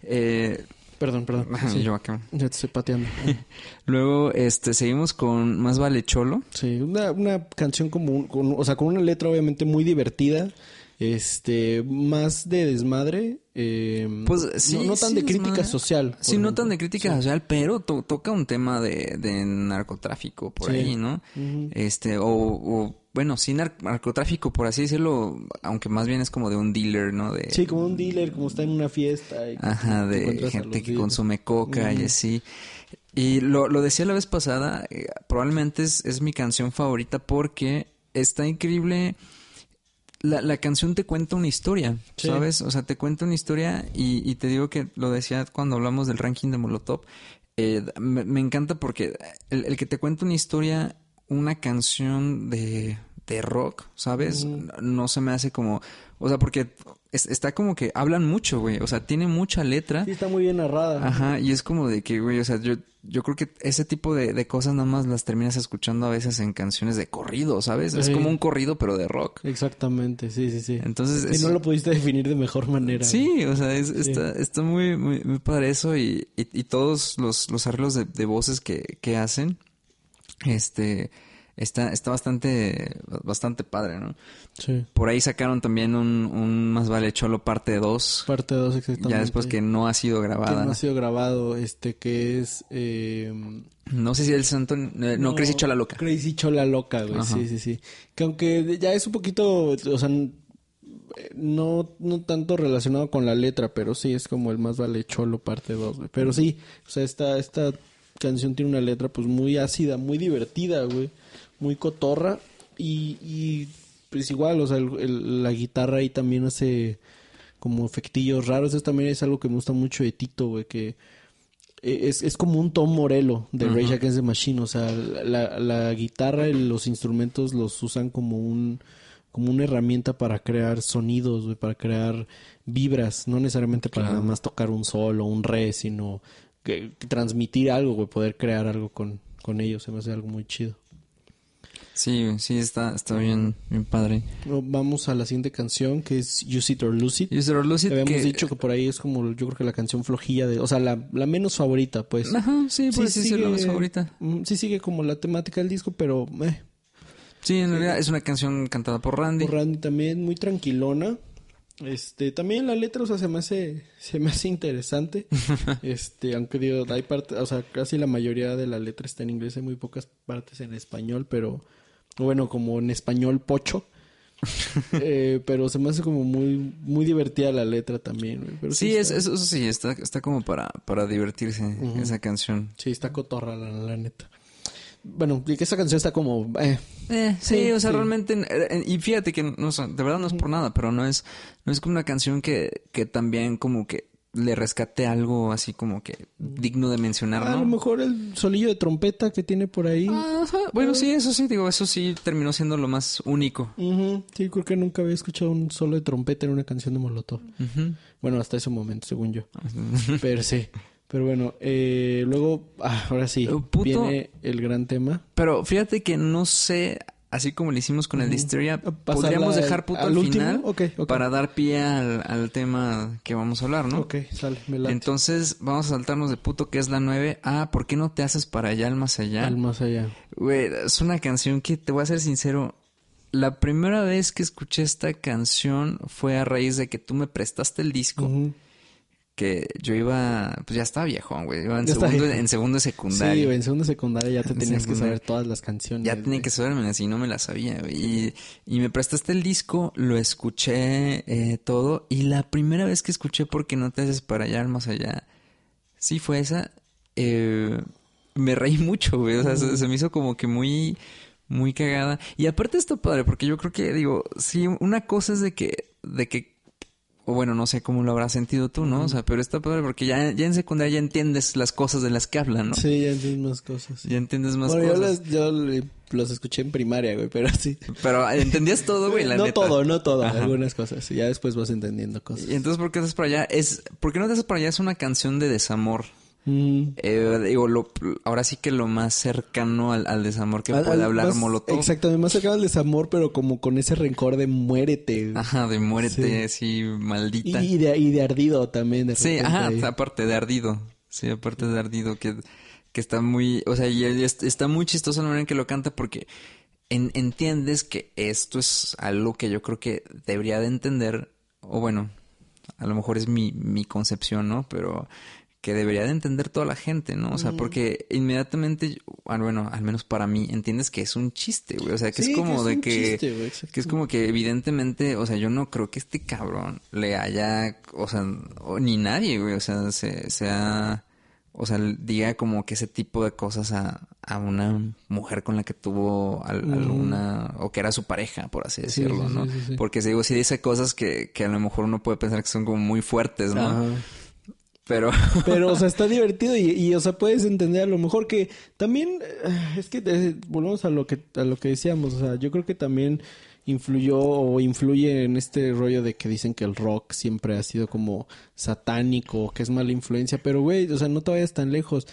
Eh, Perdón, perdón. Sí. Yo acá. Ya te estoy pateando. (laughs) Luego, este, seguimos con Más vale cholo. Sí, una, una canción como, con, o sea, con una letra obviamente muy divertida, este, más de desmadre, eh, pues sí, no, tan de crítica social. Sí, no tan de crítica social, pero toca un tema de, de narcotráfico por ahí, ¿no? Este, o bueno, sin narcotráfico, por así decirlo, aunque más bien es como de un dealer, ¿no? De, sí, como un dealer, como está en una fiesta. ajá, de gente que consume coca y así. Y lo, lo decía la vez pasada, eh, probablemente es, es mi canción favorita porque está increíble. La, la, canción te cuenta una historia, ¿sabes? O sea, te cuenta una historia y, y, te digo que lo decía cuando hablamos del ranking de Molotov. Eh, me, encanta porque el, el, que te cuenta una historia, una canción de, de rock, ¿sabes? No se me hace como, o sea, porque está como que hablan mucho, güey, o sea, tiene mucha letra. Sí, está muy bien narrada. Ajá, y es como de que, güey, o sea, yo, yo creo que ese tipo de, de cosas nada más las terminas escuchando a veces en canciones de corrido, ¿sabes? Es como un corrido, pero de rock. Exactamente, sí, sí, sí. Entonces... Y no lo pudiste definir de mejor manera. Sí, o sea, Está, está muy, muy, muy padre eso y, y, todos los, los arreglos de, de voces que, que hacen, este está, está bastante, bastante padre, ¿no? Sí. Por ahí sacaron también un, un Más Vale Cholo parte 2. Parte 2 exactamente. Ya después que no ha sido Que grabada. no ha sido grabado, este, que es... Eh, No sé si el santo... eh, no, Crazy Chola Loca. Crazy Chola Loca, güey. Ajá. Sí, sí, sí. Que aunque ya es un poquito, o sea, no, no tanto relacionado con la letra, pero sí es como el más vale Cholo parte 2, güey. Pero sí, o sea, esta, esta canción tiene una letra pues muy ácida, muy divertida, güey. Muy cotorra. Y, y pues igual, o sea, el- el- la guitarra ahí también hace como efectillos raros. Eso también es algo que me gusta mucho de Tito, güey, que eh, es, es como un Tom Morello de Rage Against the Machine. O sea, la, la guitarra y los instrumentos los usan como un como una herramienta para crear sonidos, güey, para crear vibras, no necesariamente para Claro. nada más tocar un sol o un re, sino que, que transmitir algo, güey, poder crear algo con, con ellos, se me hace algo muy chido. Sí, sí, está, está bien, bien padre. Vamos a la siguiente canción que es Use It or Lose It. User Lucid Habíamos que... dicho que por ahí es como yo creo que la canción flojilla de, o sea, la, la menos favorita, pues. Ajá, sí, Sí pues sí, es la más favorita. mm, Sí sigue como la temática del disco, pero eh, Sí, en realidad es una canción cantada por Randy. por Randy también muy tranquilona. Este, también la letra, o sea, se me hace, se me hace interesante. (laughs) este, aunque digo, hay parte, o sea, casi la mayoría de la letra está en inglés, hay muy pocas partes en español, pero bueno, como en español pocho. (laughs) Eh, pero se me hace como muy, muy divertida la letra también, güey. Pero Sí, es, está- eso, eso sí, está, está como para, para divertirse esa canción. Sí, está cotorra la, la neta. Bueno, y que esa canción está como, eh, Eh, sí, Sí, o sea, sí. realmente, y fíjate que, no, o sea, de verdad no es por nada, pero no es, no es como una canción que, que también como que le rescate algo así como que digno de mencionar, a lo mejor el solillo de trompeta que tiene por ahí. Bueno, sí, eso sí, digo, eso sí terminó siendo lo más único. Sí, creo que nunca había escuchado un solo de trompeta en una canción de Molotov. Bueno, hasta ese momento, según yo. (laughs) Pero sí. Pero bueno, eh, luego, ah, ahora sí, puto- viene el gran tema. Pero fíjate que no sé, así como lo hicimos con el de Histeria, podríamos dejar puto al final para dar pie al, al tema que vamos a hablar, ¿no? Ok, sale, me late. Entonces vamos a saltarnos de puto que es la 9. Ah, ¿por qué no te haces para allá al más allá? Al más allá. Güey, es una canción que te voy a ser sincero. La primera vez que escuché esta canción fue a raíz de que tú me prestaste el disco. Que yo iba, pues ya estaba viejón, güey. Iba en Ya segundo, en segundo secundaria. Sí, güey, en segunda secundaria ya te En tenías que saber todas las canciones. Ya tenía güey. que saberme, así no me la sabía, güey. Y, y me prestaste el disco, lo escuché eh, todo. Y la primera vez que escuché Porque no te haces para allá, más allá, sí fue esa. eh, me reí mucho, güey. O sea, se, se me hizo como que muy, muy cagada. Y aparte está padre, porque yo creo que, digo, sí, una cosa es de que, de que o bueno, no sé cómo lo habrás sentido tú, ¿no? O sea, pero está padre porque ya, ya en secundaria ya entiendes las cosas de las que hablan, ¿no? Sí, ya entiendes más cosas. Ya entiendes más bueno, yo, cosas. las- yo le- los escuché en primaria, güey, pero sí. Pero entendías todo, güey, la no neta. todo, no todo, Ajá. algunas cosas. Ya después vas entendiendo cosas. Y entonces, ¿por qué haces para allá? Es, ¿por qué no te haces para allá? Es una canción de desamor. Mm. Eh, digo, lo, ahora sí que lo más cercano al, al desamor que Al- puede al- hablar más- Molotov. Exactamente, más cercano al desamor, pero como con ese rencor de muérete. Ajá, de muérete, así, Y, maldita. y de, y de ardido también. De sí, ajá, ahí. aparte de ardido. Sí, aparte de ardido, que, que está muy, o sea, y es- está muy chistoso la manera en que lo canta porque en- entiendes que esto es algo que yo creo que debería de entender, o bueno, a lo mejor es mi, mi concepción, ¿no? Pero que debería de entender toda la gente, ¿no? O sea, porque inmediatamente, ah, bueno, al menos para mí, entiendes que es un chiste, güey. O sea, que Sí, es como que es de un que... chiste, güey, que es como que evidentemente, o sea, yo no creo que este cabrón le haya, o sea, o ni nadie, güey, o sea, se, sea, o sea, diga como que ese tipo de cosas a, a una mujer con la que tuvo al- alguna, o que era su pareja, por así Sí, decirlo, sí, ¿no? sí. Porque si digo, sí dice cosas que, que a lo mejor uno puede pensar que son como muy fuertes, ¿no? Ajá. Pero, (laughs) Pero, o sea, está (laughs) divertido y, y, o sea, puedes entender a lo mejor que también, eh, es que eh, volvemos a lo que, a lo que decíamos, o sea, yo creo que también influyó o influye en este rollo de que dicen que el rock siempre ha sido como satánico, que es mala influencia, pero güey, o sea, no te vayas tan lejos.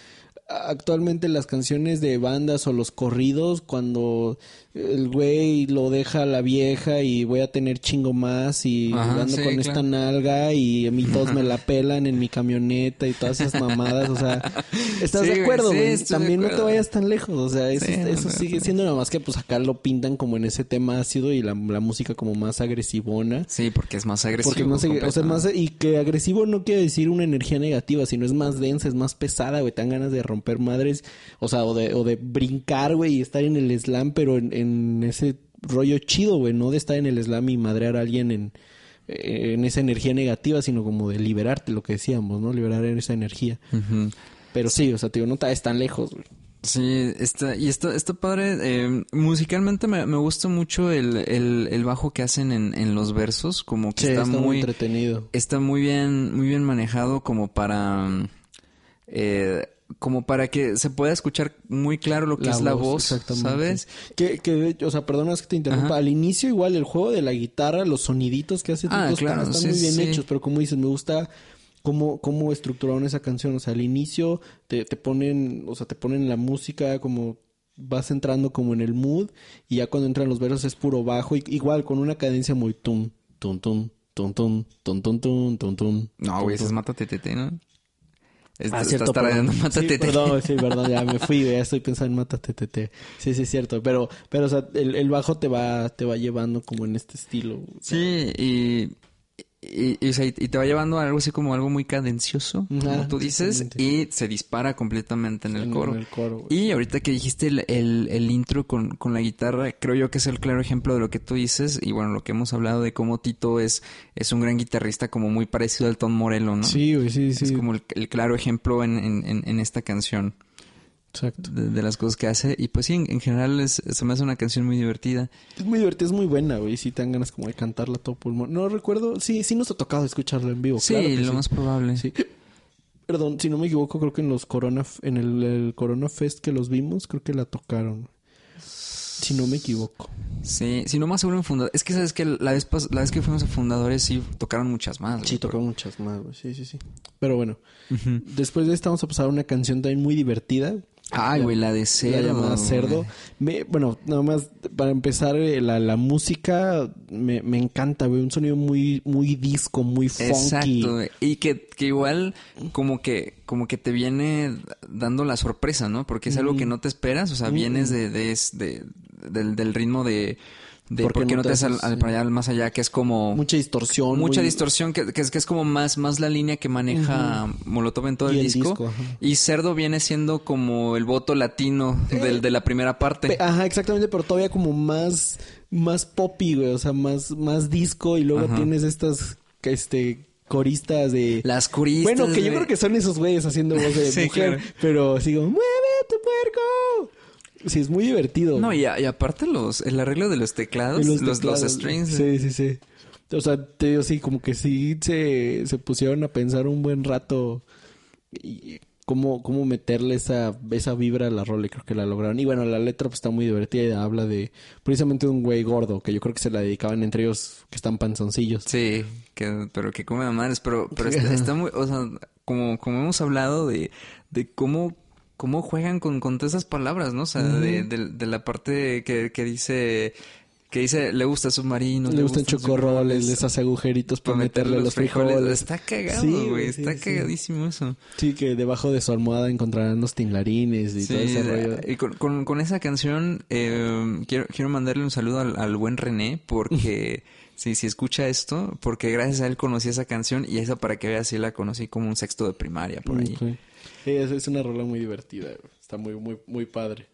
Actualmente las canciones de bandas o los corridos cuando el güey lo deja a la vieja y voy a tener chingo más y Ajá, ando sí, con esta nalga y a mí todos me la (laughs) pelan en mi camioneta y todas esas mamadas, o sea, (laughs) ¿estás Sí, de güey, acuerdo, sí, güey? de También no te vayas tan lejos, o sea, eso, eso sigue siendo nada más que pues acá lo pintan como en ese tema ácido y la, la música como más agresivona. Sí, porque es más agresivo. Porque sé, o sea, más, y que agresivo no quiere decir una energía negativa, sino es más densa, es más pesada, güey, te dan ganas de romper madres, o sea, o de, o de brincar, güey, y estar en el slam, pero en, en ese rollo chido, güey, no de estar en el slam y madrear a alguien en, en esa energía negativa, sino como de liberarte, lo que decíamos, ¿no? Liberar esa energía. Pero sí, o sea, tío, no estás tan lejos, güey. Sí, está, y está, está padre. eh, musicalmente me, me gusta mucho el, el, el bajo que hacen en, en los versos, como que Sí, está, está muy muy, entretenido. está muy bien, muy bien manejado como para, eh, como para que se pueda escuchar muy claro lo que es la voz, exactamente. ¿sabes? Que, que, o sea, perdona es que te interrumpa. Ajá. Al inicio, igual, el juego de la guitarra, los soniditos que hace Ah, claro, están, están sí, muy bien sí. hechos, pero como dices, me gusta cómo, cómo estructuraron esa canción. O sea, al inicio te, te ponen, o sea, te ponen la música como vas entrando como en el mood y ya cuando entran los versos es puro bajo, y, igual con una cadencia muy tum, tum, tum, tum, tum, tum, tum, tum, tum, tum. No, güey, ese es Mátate Tete, ¿no? Es- Ah, estás cierto, tarareando perdón. Mátate Sí, perdón, sí, (laughs) perdón, ya me fui, ya estoy pensando en Mátate Tete. Sí, sí, es cierto, pero, pero, o sea, el, el bajo te va, te va llevando como en este estilo. Sí, y, y, y, te va llevando a algo así como algo muy cadencioso, como tú dices, y se dispara completamente en el coro. en el coro, güey. y ahorita que dijiste el, el, el intro con, con la guitarra, creo yo que es el claro ejemplo de lo que tú dices, y bueno, lo que hemos hablado de cómo Tito es, es un gran guitarrista como muy parecido al Tom Morello, ¿no? Sí, güey, sí, sí. Es como el, el claro ejemplo en, en, en, en esta canción Exacto. de, de las cosas que hace. Y pues sí, en, en general es, se me hace una canción muy divertida. Es muy divertida, es muy buena, güey. Sí, te dan ganas como de cantarla todo pulmón. No recuerdo, sí, sí nos ha tocado escucharla en vivo. Sí, claro que lo más probable. Sí. (laughs) Perdón, si no me equivoco, creo que en los Corona, en el, el Corona Fest que los vimos, creo que la tocaron. Si no me equivoco. Sí, si no más seguro en fundadores. Es que sabes que la vez, pas- la vez que fuimos a fundadores sí tocaron muchas más. güey. Sí, tocaron muchas más, güey. Sí, sí, sí. Pero bueno, después de esta vamos a pasar a una canción también muy divertida. Ay, güey, la de La cerdo. llamada Cerdo. Me- bueno, nada más para empezar, eh, la, la música me, me encanta, güey. Un sonido muy, muy disco, muy funky. Exacto, güey. Y que, que igual como que, como que te viene dando la sorpresa, ¿no? Porque es algo que no te esperas, o sea, vienes de, de, es- de- del, del ritmo de, de ¿Por qué ¿por qué no no te haces al, para allá, más allá, que es como Mucha distorsión. mucha muy- distorsión, que, que es, que es como más, más la línea que maneja Molotov en todo el el disco. y Cerdo viene siendo como el voto latino del, de la primera parte. Ajá, exactamente, pero todavía como más, más poppy, güey. O sea, más, más disco. Y luego Ajá. tienes estas, este, coristas de... Las curistas. Bueno, que yo creo que son esos güeyes haciendo voz de (laughs) Sí, mujer. claro. Pero sigo, ¡muévete, puerco! Sí, es muy divertido. No, y, a- y aparte los, el arreglo de los teclados, los, los, teclados. strings. Sí, sí, sí. O sea, te digo, sí, como que sí se, se pusieron a pensar un buen rato y cómo, cómo meterle esa, esa vibra a la rola y creo que la lograron. Y bueno, la letra pues está muy divertida y habla de precisamente de un güey gordo que yo creo que se la dedicaban entre ellos que están panzoncillos. Sí, que, pero que come a madres, pero, pero está, está muy, o sea, como, como hemos hablado de, de cómo, cómo juegan con, con todas esas palabras, ¿no? O sea, de, de, de la parte que, que dice, que dice, le gusta submarino, Le gustan chocorroles, les hace agujeritos para meterle los frijoles. Está cagado, Sí, güey, sí, está sí. cagadísimo eso. Sí, que debajo de su almohada encontrarán los tinlarines y todo ese rollo. y con, con, con esa canción eh, quiero, quiero mandarle un saludo al, al buen René porque (laughs) si si escucha esto, porque gracias a él conocí esa canción y esa para que veas sí la conocí como un sexto de primaria por ahí. Sí. Sí, es, es una rola muy divertida, güey. Está muy, muy, muy padre.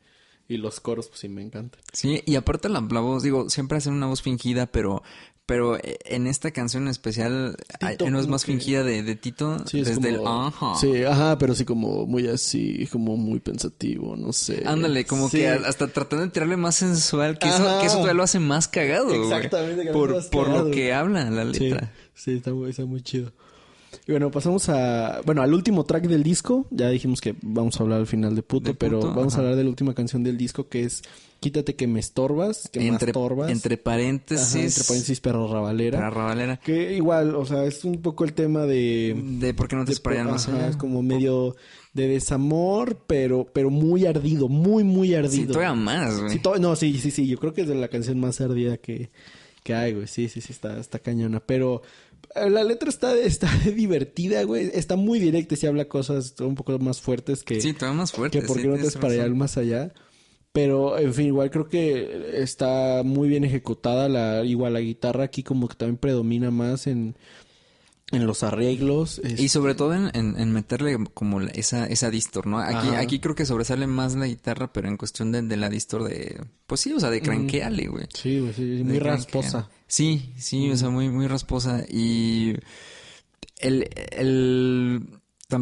Y los coros, pues sí me encantan. Sí, y aparte la, la voz, digo, siempre hacen una voz fingida, pero pero eh, en esta canción en especial Tito no es más que- fingida de, de Tito Sí, es desde como... el ajá. Sí, ajá, pero sí como muy así, como muy pensativo, no sé. Ándale, como Sí. que a- hasta tratando de tirarle más sensual, que eso, Ajá. que eso todavía lo hace más cagado, güey. Exactamente, hace Por, más por cagado. lo que habla la Sí, letra. sí, está muy, está muy chido. Y bueno, pasamos a, bueno, al último track del disco. Ya dijimos que vamos a hablar al final de puto, De pero Puto, vamos a ajá. hablar de la última canción del disco que es Quítate que me estorbas, que me entre, estorbas. entre paréntesis. Ajá, entre paréntesis, perro rabalera. Para Ravalera. Que igual, o sea, es un poco el tema de... De por qué no te sprayan más allá. Es como medio de desamor, pero, pero muy ardido, muy, muy Sí, ardido. todavía más, güey. Sí, to- no, sí, sí, sí. Yo creo que es de la canción más ardida que, que hay, güey. Sí, sí, sí, está, está cañona. Pero eh, la letra está, está (laughs) divertida, güey. Está muy directa y sí habla cosas un poco más fuertes que, Sí, todavía más fuerte. que por sí, no te tienes para razón. más allá. Pero, en fin, igual creo que está muy bien ejecutada. La, igual la guitarra aquí como que también predomina más en, en los arreglos. Y sobre todo en, en- en meterle como esa, esa distor, ¿no? Aquí, Ajá. aquí creo que sobresale más la guitarra, pero en cuestión de, de la distor de... Pues sí, o sea, de cranqueale, güey. Sí, güey, sí, muy rasposa. Sí, sí, o sea, muy, muy rasposa. Y el, el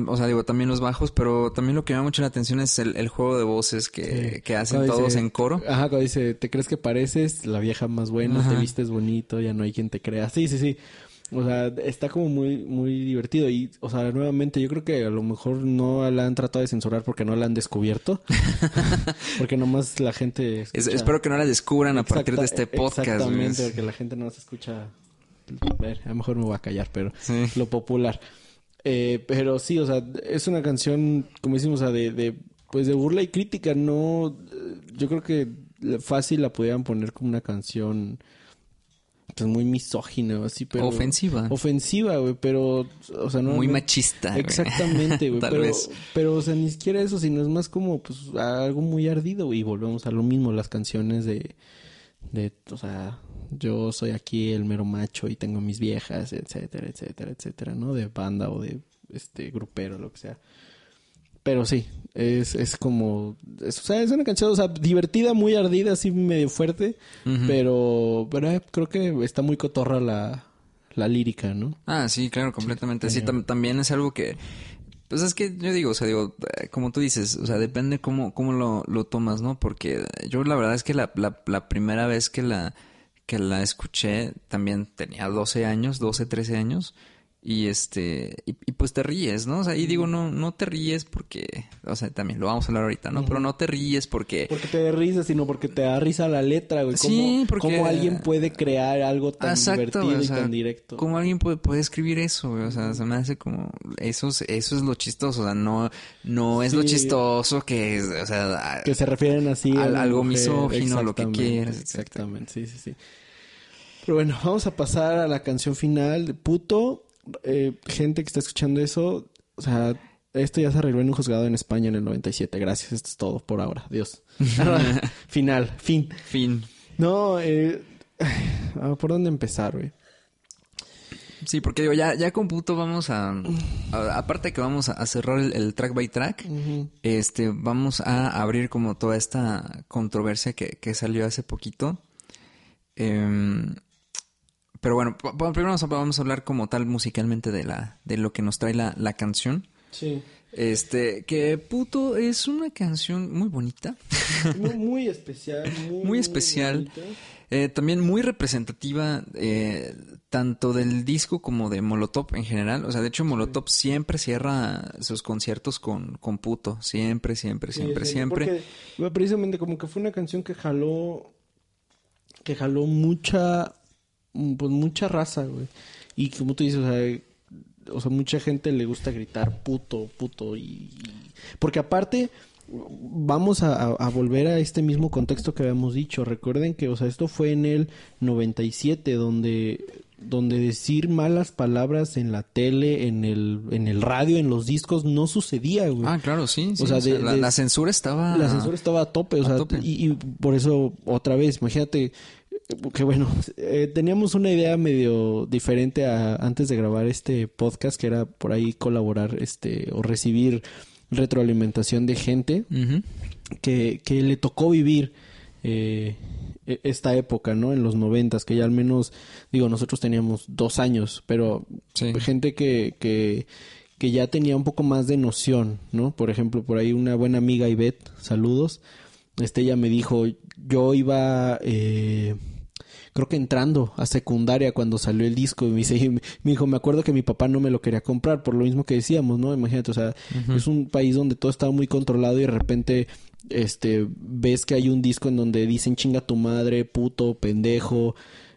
o sea, digo, también los bajos, pero también lo que me llama mucho la atención es el, el juego de voces que, Sí. que hacen Cuando todos dice- en coro. Ajá, cuando dice, ¿te crees que pareces la vieja más buena? Ajá. Te vistes bonito, ya no hay quien te crea. Sí, sí, sí. O sea, está como muy, muy divertido. Y, o sea, nuevamente, yo creo que a lo mejor no la han tratado de censurar porque no la han descubierto. (laughs) porque nomás la gente. Es- espero que no la descubran a partir de este podcast. Exactamente, porque la gente no se escucha. A ver, a lo mejor me voy a callar, pero Sí. lo popular. Eh, pero sí, o sea, es una canción, como decimos, o sea, de, de, pues de burla y crítica, no, yo creo que fácil la pudieran poner como una canción, pues muy misógina así, pero... Ofensiva. Ofensiva, güey, pero, o sea, no... Muy machista. Exactamente, (laughs) güey. Tal pero, vez. pero, o sea, ni siquiera eso, sino es más como, pues, algo muy ardido, güey. Y volvemos a lo mismo, las canciones de, de, o sea, yo soy aquí el mero macho y tengo mis viejas, etcétera, etcétera, etcétera, ¿no? De banda o de, este, grupero, lo que sea. Pero sí, es, es como, es, o sea, es una canción, o sea, divertida, muy ardida, así medio fuerte, pero, pero eh, creo que está muy cotorra la, la lírica, ¿no? Ah, sí, claro, completamente. Sí, tam- también es algo que... Pues es que yo digo, o sea, digo, eh, como tú dices, o sea, depende cómo, cómo lo, lo tomas, ¿no? Porque yo la verdad es que la, la, la primera vez que la, que la escuché también tenía 12 años, 12, 13 años. Y este, y, y pues te ríes, ¿no? O sea, y digo, no, no te ríes porque, o sea, también lo vamos a hablar ahorita, ¿no? Pero no te ríes porque... Porque te da risa, sino porque te da risa la letra, güey. ¿Cómo, Sí, porque- cómo alguien puede crear algo tan Exacto, divertido y tan directo? ¿Cómo alguien puede, puede escribir eso, güey? O sea, se me hace como... Eso es, eso es lo chistoso, o sea, no, no es lo chistoso que es, o sea... Que se refieren así a algo misógino, lo que quieras. Exactamente, sí, sí, sí. Pero bueno, vamos a pasar a la canción final de Puto. Eh, gente que está escuchando eso, o sea, esto ya se arregló en un juzgado en España en el 97. Gracias, esto es todo por ahora. Adiós. (laughs) final, fin. Fin. No, eh... (sighs) ¿Por dónde empezar, güey? Sí, porque digo, ya, ya con puto vamos a, a- aparte que vamos a, cerrar el, el track by track, este, vamos a abrir como toda esta controversia que, que salió hace poquito. Em, pero bueno, primero vamos a, vamos a hablar como tal musicalmente de la, de lo que nos trae la, la canción. Sí. Este, que puto es una canción muy bonita. Muy, (laughs) muy especial. Muy, Muy especial. Eh, también muy representativa eh, tanto del disco como de Molotov en general. O sea, de hecho Molotov siempre cierra sus conciertos con, con puto. Siempre, siempre, siempre, Sí, sí, siempre. Porque precisamente como que fue una canción que jaló, que jaló mucha, pues mucha raza, güey. Y como tú dices, o sea, o sea, mucha gente le gusta gritar puto, puto y... Porque aparte, vamos a, a- a volver a este mismo contexto que habíamos dicho. Recuerden que, o sea, esto fue en el 97, donde donde decir malas palabras en la tele, en el, en el radio, en los discos, no sucedía, güey. Ah, claro, sí. sí, O sea, o sea, de- la, de- la censura estaba... La censura estaba a tope, o a sea, tope. Y, y por eso, otra vez, imagínate que bueno, eh, teníamos una idea medio diferente a, antes de grabar este podcast, que era por ahí colaborar este o recibir retroalimentación de gente que, que le tocó vivir eh, e- esta época, ¿no? En los noventas, que ya al menos, digo, nosotros teníamos dos años, pero Sí. gente que, que, que ya tenía un poco más de noción, ¿no? Por ejemplo, por ahí una buena amiga Ivette, saludos, este ella me dijo, yo iba, eh, creo que entrando a secundaria cuando salió el disco. Y me dice, (laughs) me dijo, me acuerdo que mi papá no me lo quería comprar, por lo mismo que decíamos, ¿no? Imagínate, o sea, es un país donde todo estaba muy controlado y de repente este ves que hay un disco en donde dicen chinga tu madre, puto, pendejo,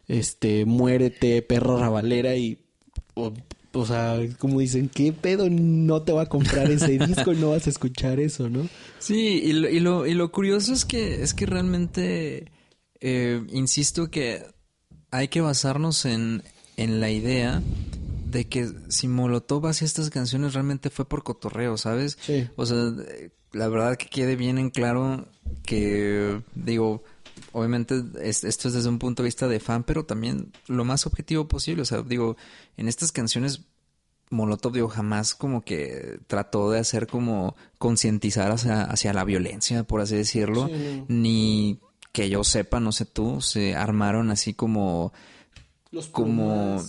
este, muérete, perro rabalera y o, o sea, como dicen, ¿qué pedo? No te va a comprar ese (laughs) disco, no vas a escuchar eso, ¿no? Sí, y lo, y lo, y lo curioso es que, es que realmente, eh, insisto que hay que basarnos en, en la idea de que si Molotov hacía estas canciones realmente fue por cotorreo, ¿sabes? Sí. O sea, la verdad que quede bien en claro que, digo, obviamente es- esto es desde un punto de vista de fan, pero también lo más objetivo posible. O sea, digo, en estas canciones Molotov, digo, jamás como que trató de hacer como concientizar hacia, hacia la violencia, por así decirlo, Sí, ni que yo sepa, no sé tú, se armaron así como... Los Como-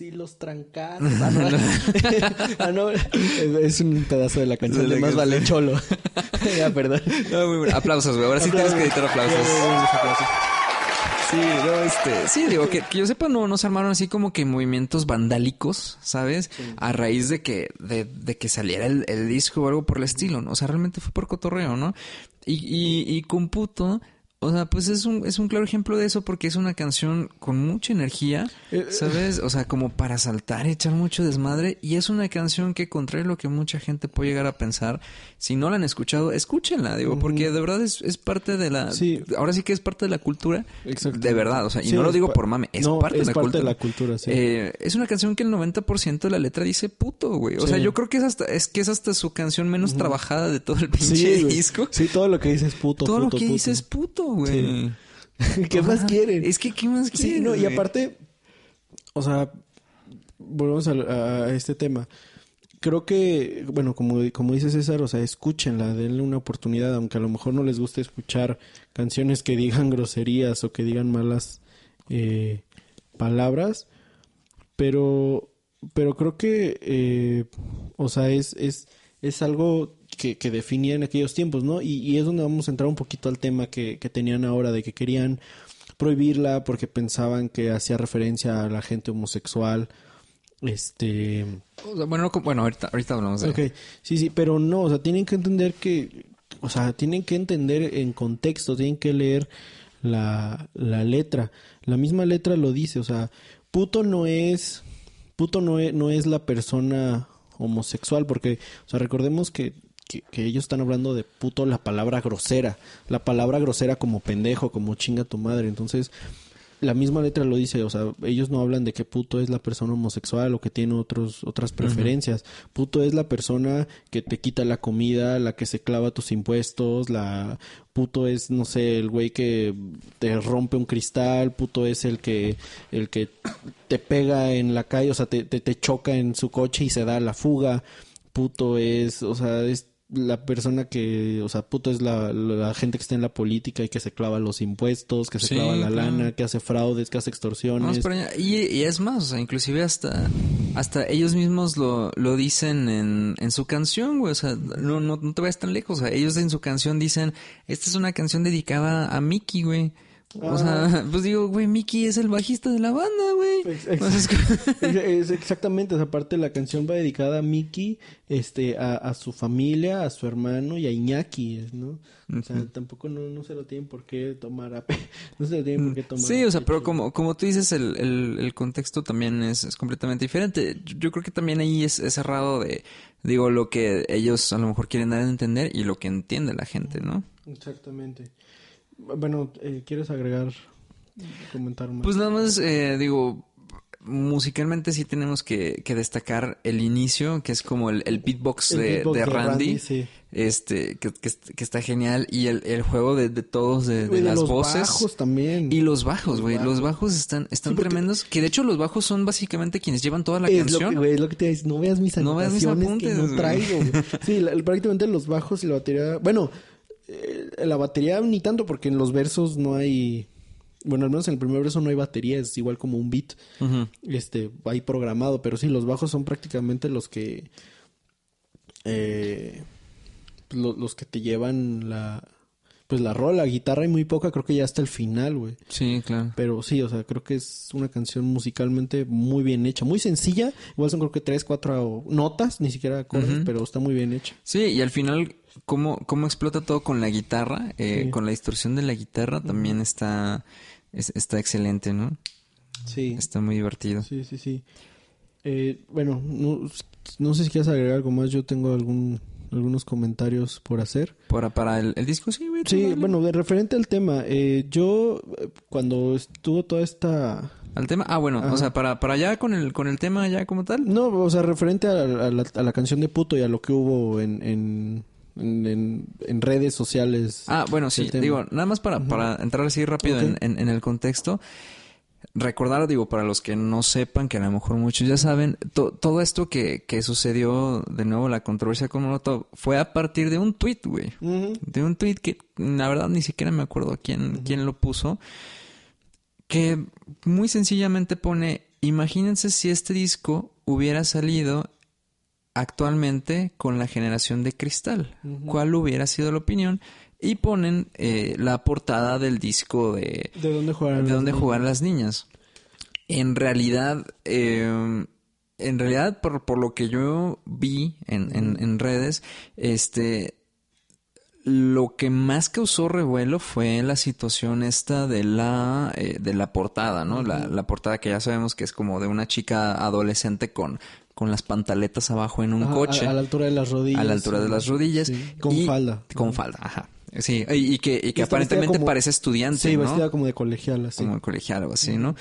y los trancados. Ah, no. (laughs) Ah, no. Es un pedazo de la canción De Más vale cholo. (laughs) ya, perdón. Muy bueno. Aplausos, güey. Ahora sí tienes que editar aplausos. Sí, no, este, sí, digo, que, que yo sepa, no, no se armaron así como que movimientos vandálicos, ¿sabes? A raíz de que, de, de que saliera el, el disco o algo por el estilo, ¿no? O sea, realmente fue por cotorreo, ¿no? Y, y, y con puto, o sea, pues es un, es un claro ejemplo de eso porque es una canción con mucha energía, Eh, ¿sabes? O sea, como para saltar, echar mucho desmadre. Y es una canción que, contrario a lo que mucha gente puede llegar a pensar, si no la han escuchado, escúchenla, digo, porque de verdad es, es parte de la... Sí. Ahora sí que es parte de la cultura. Exacto. De verdad, o sea, y Sí, no lo es digo por mame, es no, parte, es de, la parte cultura. de la cultura, sí. Eh, es una canción que el 90% de la letra dice puto, güey. O Sí. sea, yo creo que es hasta, es que es hasta su canción menos trabajada de todo el pinche disco. Sí, todo lo que dices puto, todo puto, lo que puto. dice es puto, güey. (laughs) ¿Qué más quieren? Es que, ¿qué más quieren? Sí, no, y aparte, o sea, volvemos a, este tema. Creo que, bueno, como, como dice César, o sea, escúchenla, denle una oportunidad, aunque a lo mejor no les guste escuchar canciones que digan groserías o que digan malas eh, palabras, pero, pero creo que, eh, o sea, es, es, es algo que, que definía en aquellos tiempos, ¿no? Y, y es donde vamos a entrar un poquito al tema que, que tenían ahora, de que querían prohibirla porque pensaban que hacía referencia a la gente homosexual. Este. O sea, bueno, no, bueno, ahorita, ahorita hablamos de Ok, sí, sí, pero no, o sea, tienen que entender que. O sea, tienen que entender en contexto, tienen que leer la, la letra. La misma letra lo dice, o sea, puto no es. Puto no es, no es la persona homosexual, porque, o sea, recordemos que, que, que ellos están hablando de puto la palabra grosera, la palabra grosera como pendejo, como chinga tu madre, entonces la misma letra lo dice, o sea, ellos no hablan de que puto es la persona homosexual o que tiene otros otras preferencias. Puto es la persona que te quita la comida, la que se clava tus impuestos, la puto es no sé, el güey que te rompe un cristal, puto es el que el que te pega en la calle, o sea, te, te, te choca en su coche y se da la fuga. Puto es, o sea, es la persona que, o sea, puto es la, la gente que está en la política y que se clava los impuestos, que se Sí, clava la claro. lana, que hace fraudes, que hace extorsiones. Y, y es más, o sea, inclusive hasta, hasta ellos mismos lo, lo dicen en, en su canción, güey. O sea, no, no, no te vayas tan lejos. O sea, ellos en su canción dicen, esta es una canción dedicada a Mickey, güey. O sea, (laughs) pues digo, güey, Mickey es el bajista de la banda, güey. Ex- O sea, es que- (laughs) Es, es exactamente, esa parte la canción va dedicada a Mickey, este, a, a su familia, a su hermano y a Iñaki, ¿no? O sea, tampoco no, no se lo tienen por qué tomar a pe- (laughs) no se lo tienen por qué tomar Sí, a o sea, pero como, como tú dices, el, el, el contexto también es, es completamente diferente. Yo, yo creo que también ahí es, es cerrado de, digo, lo que ellos a lo mejor quieren dar a entender y lo que entiende la gente, ¿no? Exactamente. Bueno, eh, ¿quieres agregar, comentar más? Pues nada más, eh, digo, musicalmente sí tenemos que, que destacar el inicio, que es como el, el beatbox, El de, beatbox de de Randy. Randy, sí. Este, que, que, que está genial. Y el, el juego de, de todos, de, de de las los voces. bajos también. Y los bajos, güey. Los bajos. bajos están, están Sí, porque- tremendos. Que de hecho los bajos son básicamente quienes llevan toda la es lo canción. que, lo que te dices, no veas mis No veas mis anotaciones que apuntes, no traigo. Sí, prácticamente los bajos y la batería, bueno, eh, la batería ni tanto porque en los versos no hay, bueno, al menos en el primer verso no hay batería, es igual como un beat, este, ahí programado, pero sí, los bajos son prácticamente los que, eh, lo- los que te llevan la, pues la rola, guitarra y muy poca, creo que ya hasta el final, güey. Sí, claro. Pero sí, o sea, creo que es una canción musicalmente muy bien hecha, muy sencilla. Igual son creo que tres, cuatro notas, ni siquiera acordes, pero está muy bien hecha. Sí, y al final, cómo, cómo explota todo con la guitarra, eh, con la distorsión de la guitarra, también está, está excelente, ¿no? Sí. Está muy divertido. Sí, sí, sí. Eh, bueno, no, no sé si quieres agregar algo más. Yo tengo algún algunos comentarios por hacer. ¿Para, para el, disco? Sí, Sí, bueno, de referente al tema, eh, yo eh, cuando estuvo toda esta... ¿Al tema? Ah, bueno, o sea, para, para allá con el, con el tema ya como tal. No, o sea, referente a, la, canción de puto y a lo que hubo en, en, en, redes sociales. Ah, bueno, sí, digo, nada más para, para entrar así rápido en, en, el contexto recordar, digo, para los que no sepan, que a lo mejor muchos ya saben, todo esto que, que, sucedió, de nuevo, la controversia con Molotov, fue a partir de un tweet, güey. De un tweet que, la verdad, ni siquiera me acuerdo quién, quién lo puso. Que muy sencillamente pone, imagínense si este disco hubiera salido actualmente con la generación de cristal. ¿Cuál hubiera sido la opinión? y ponen eh, la portada del disco de... ¿De dónde jugaron, de dónde jugar las niñas? En realidad, eh, en realidad, por, por, lo que yo vi en, en, redes, este, lo que más causó revuelo fue la situación esta de la, eh, de la portada, ¿no? la, la, portada que ya sabemos que es como de una chica adolescente con, con las pantaletas abajo en un coche. A, la altura de las rodillas. A la altura de las rodillas. Con falda. Con falda, ajá. Sí, y, que, y que aparentemente parece estudiante, Sí, vestida como de colegial, así. Como de colegial o así, ¿no?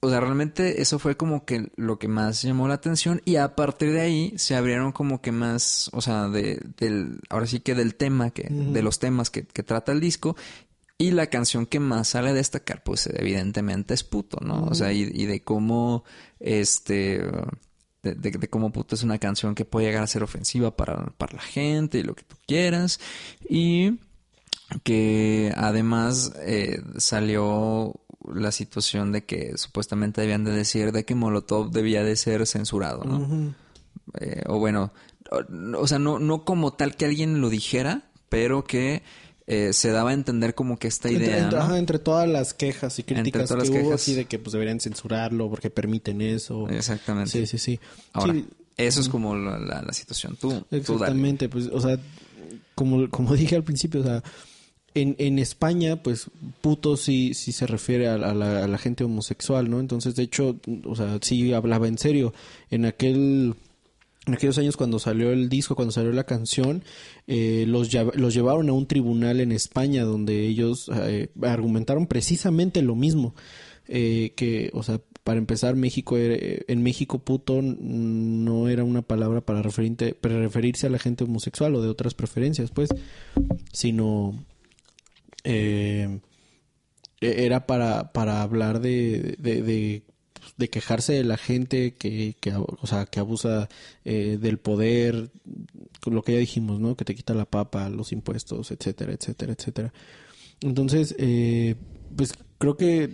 O sea, realmente eso fue como que lo que más llamó la atención y a partir de ahí se abrieron como que más, o sea, de, del, ahora sí que del tema, que, de los temas que, que trata el disco y la canción que más sale a destacar, pues evidentemente es puto, ¿no? O sea, y, y, de cómo, este, de, cómo puto es una canción que puede llegar a ser ofensiva para, para la gente y lo que tú quieras. Y que además eh, salió la situación de que supuestamente debían de decir de que Molotov debía de ser censurado, ¿no? Eh, o bueno, o, sea, no, no como tal que alguien lo dijera, pero que eh, se daba a entender como que esta idea. Entre, entre todas las quejas y críticas que hubo, así de que pues deberían censurarlo porque permiten eso. Exactamente. Sí, sí, sí. Ahora, eso es como la, la, situación. Tú, Exactamente, pues, o sea, como, como (laughs) dije al principio, o sea, en, en España, pues, puto sí, sí se refiere a, la, a la gente homosexual, ¿no? Entonces, de hecho, o sea, sí hablaba en serio. En aquel en aquellos años cuando salió el disco, cuando salió la canción, eh, los, llevaron a un tribunal en España donde ellos eh, argumentaron precisamente lo mismo. Eh, que, o sea, para empezar, México en México puto no era una palabra para, para referirse a la gente homosexual o de otras preferencias, pues, sino e-, era para, para hablar de de quejarse de la gente que, que o sea, que abusa eh, del poder, lo que ya dijimos, ¿no? Que te quita la papa, los impuestos, etcétera, etcétera, etcétera. Entonces, eh, pues creo que,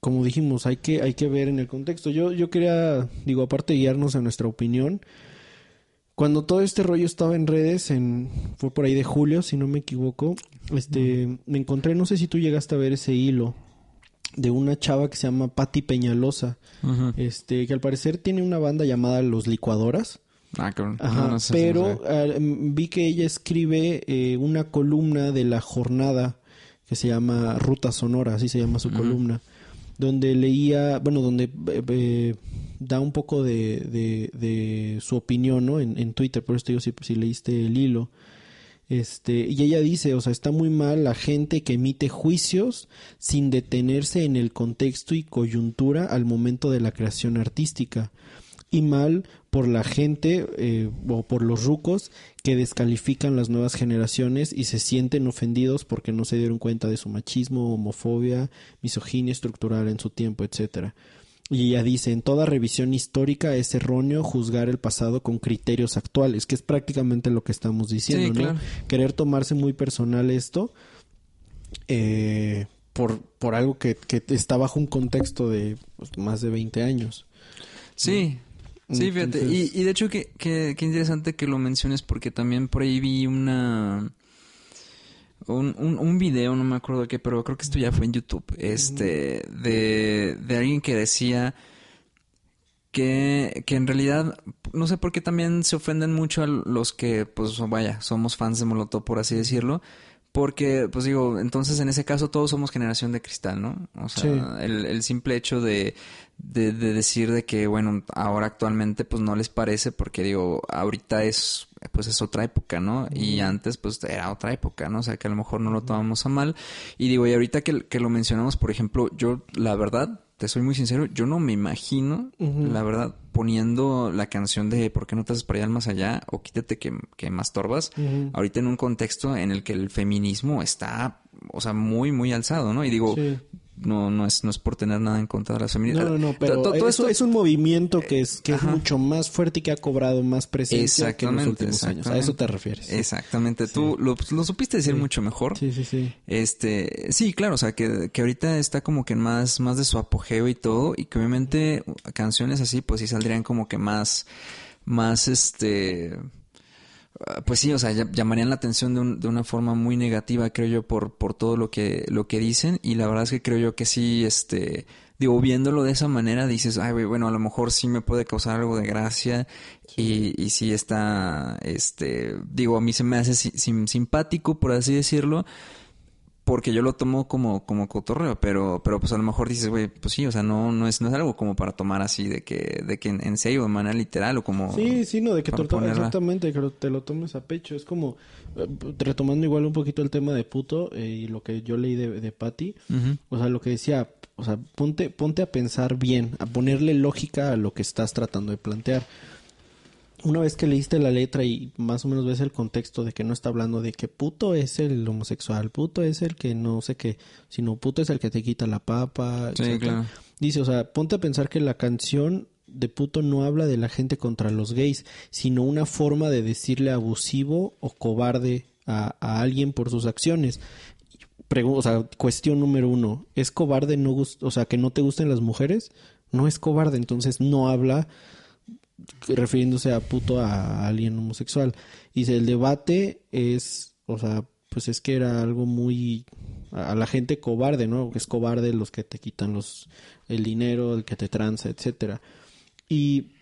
como dijimos, hay que, hay que ver en el contexto. Yo, yo quería, digo, aparte de guiarnos a nuestra opinión, cuando todo este rollo estaba en redes, en, fue por ahí de julio, si no me equivoco, este, me encontré, no sé si tú llegaste a ver ese hilo de una chava que se llama Patti Peñalosa, este, que al parecer tiene una banda llamada Los Licuadoras. Ah, Ajá, pero ah, vi que ella escribe eh, una columna de la jornada que se llama Ruta Sonora, así se llama su columna, donde leía, bueno, donde eh, eh, da un poco de, de, su opinión, ¿no? En, en Twitter, por eso te digo si, si leíste el hilo. Este, y ella dice, o sea, está muy mal la gente que emite juicios sin detenerse en el contexto y coyuntura al momento de la creación artística. Y mal por la gente eh, o por los rucos que descalifican las nuevas generaciones y se sienten ofendidos porque no se dieron cuenta de su machismo, homofobia, misoginia estructural en su tiempo, etcétera. Y ella dice, en toda revisión histórica es erróneo juzgar el pasado con criterios actuales, que es prácticamente lo que estamos diciendo, ¿no? Querer tomarse muy personal esto eh, por, por algo que, que, está bajo un contexto de pues, más de 20 años. Sí, sí, fíjate. Y, y, de hecho, qué interesante que lo menciones porque también por ahí vi una un, un, un video, no me acuerdo de qué, pero creo que esto ya fue en YouTube, este, de, de alguien que decía que, que en realidad, no sé por qué también se ofenden mucho a los que, pues vaya, somos fans de Molotov, por así decirlo, porque, pues digo, entonces en ese caso todos somos generación de cristal, ¿no? O sea, el, el, simple hecho de, de, de, decir de que, bueno, ahora actualmente pues no les parece porque digo, ahorita es, pues es otra época, ¿no? Y antes pues era otra época, ¿no? O sea, que a lo mejor no lo tomamos a mal. Y digo, y ahorita que, que lo mencionamos, por ejemplo, yo, la verdad, te soy muy sincero, yo no me imagino, la verdad, poniendo la canción de ¿Por qué no te haces para allá más allá? o Quítate que, que mastorbas, ahorita en un contexto en el que el feminismo está, o sea, muy, muy alzado, ¿no? Y digo, sí. No, no, es, no es por tener nada en contra de las feministas. No, no, no, pero todo, todo esto es un movimiento que es, que es mucho más fuerte y que ha cobrado más presencia que en los últimos años. A eso te refieres. Exactamente. Sí. Tú lo, lo, supiste decir sí. mucho mejor. Sí, sí, sí. Este, sí, claro, o sea, que, que ahorita está como que más, más de su apogeo y todo, y que obviamente canciones así, pues sí saldrían como que más, más este pues sí, o sea, llamarían la atención de, un, de, una forma muy negativa, creo yo, por, por todo lo que, lo que dicen. Y la verdad es que creo yo que sí, este, digo, viéndolo de esa manera, dices, ay, bueno, a lo mejor sí me puede causar algo de gracia. Sí. Y, y sí está, este, digo, a mí se me hace sim, simpático, por así decirlo porque yo lo tomo como, como cotorreo, pero, pero pues a lo mejor dices, güey, pues sí, o sea, no, no es, no es algo como para tomar así de que, de que en, en serio, de manera literal o como. Sí, sí, no, de que te lo tomes, exactamente, que te lo tomes a pecho. Es como, retomando igual un poquito el tema de puto eh, y lo que yo leí de, de Patty, uh -huh. o sea, lo que decía, o sea, ponte, ponte a pensar bien, a ponerle lógica a lo que estás tratando de plantear una vez que leíste la letra y más o menos ves el contexto de que no está hablando de que puto es el homosexual, puto es el que no sé qué, sino puto es el que te quita la papa. Sí, claro. Dice, o sea, ponte a pensar que la canción de puto no habla de la gente contra los gays, sino una forma de decirle abusivo o cobarde a, a alguien por sus acciones. Pregu o sea, cuestión número uno, ¿es cobarde no o sea, que no te gusten las mujeres? No es cobarde, entonces no habla refiriéndose a puto a alguien homosexual. Dice, el debate es, o sea, pues es que era algo muy a la gente cobarde, ¿no? Que es cobarde los que te quitan los el dinero, el que te tranza, etcétera. Y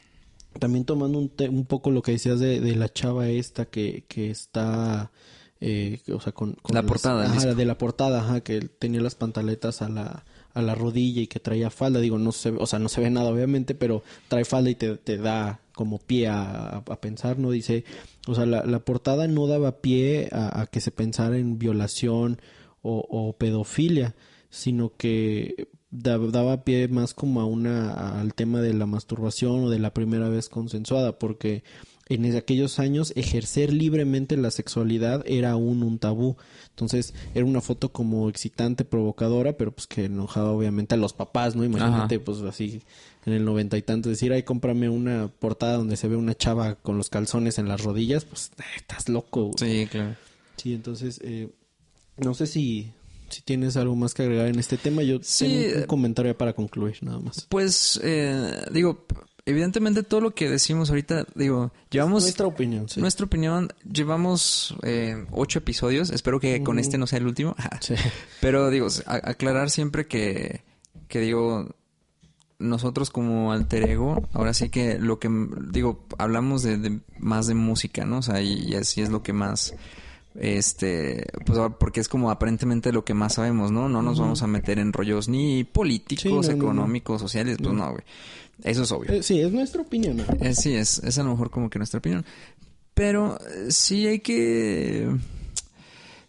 también tomando un, un poco lo que decías de, de, la chava esta que, que está eh, o sea, con, con la las, portada, ajá, de la portada, ajá, que tenía las pantaletas a la a la rodilla y que traía falda, digo, no se, o sea, no se ve nada obviamente, pero trae falda y te, te da como pie a, pensar, ¿no? Dice, o sea, la, la portada no daba pie a, a, que se pensara en violación o, o pedofilia, sino que daba pie más como a una al tema de la masturbación o de la primera vez consensuada, porque en aquellos años ejercer libremente la sexualidad era aún un tabú. Entonces era una foto como excitante, provocadora, pero pues que enojaba obviamente a los papás, ¿no? Imagínate Ajá. pues así en el noventa y tanto decir, ay, cómprame una portada donde se ve una chava con los calzones en las rodillas, pues eh, estás loco. Sí, claro. Sí, entonces eh, no sé si si tienes algo más que agregar en este tema, yo sí, tengo un, un comentario para concluir, nada más. Pues, eh, digo, evidentemente todo lo que decimos ahorita, digo, llevamos... Nuestra opinión, sí. Nuestra opinión, llevamos eh, ocho episodios, espero que mm. con este no sea el último. (laughs) sí. Pero digo, aclarar siempre que, que digo, nosotros como alter ego, ahora sí que lo que, digo, hablamos de, de más de música, ¿no? O sea, y, y así es lo que más este pues porque es como aparentemente lo que más sabemos no no nos uh -huh. vamos a meter en rollos ni políticos sí, no, económicos no, no. sociales pues no. güey. Eso es obvio. Eh, sí es nuestra opinión eh, sí es es a lo mejor como que nuestra opinión. Pero eh, sí hay que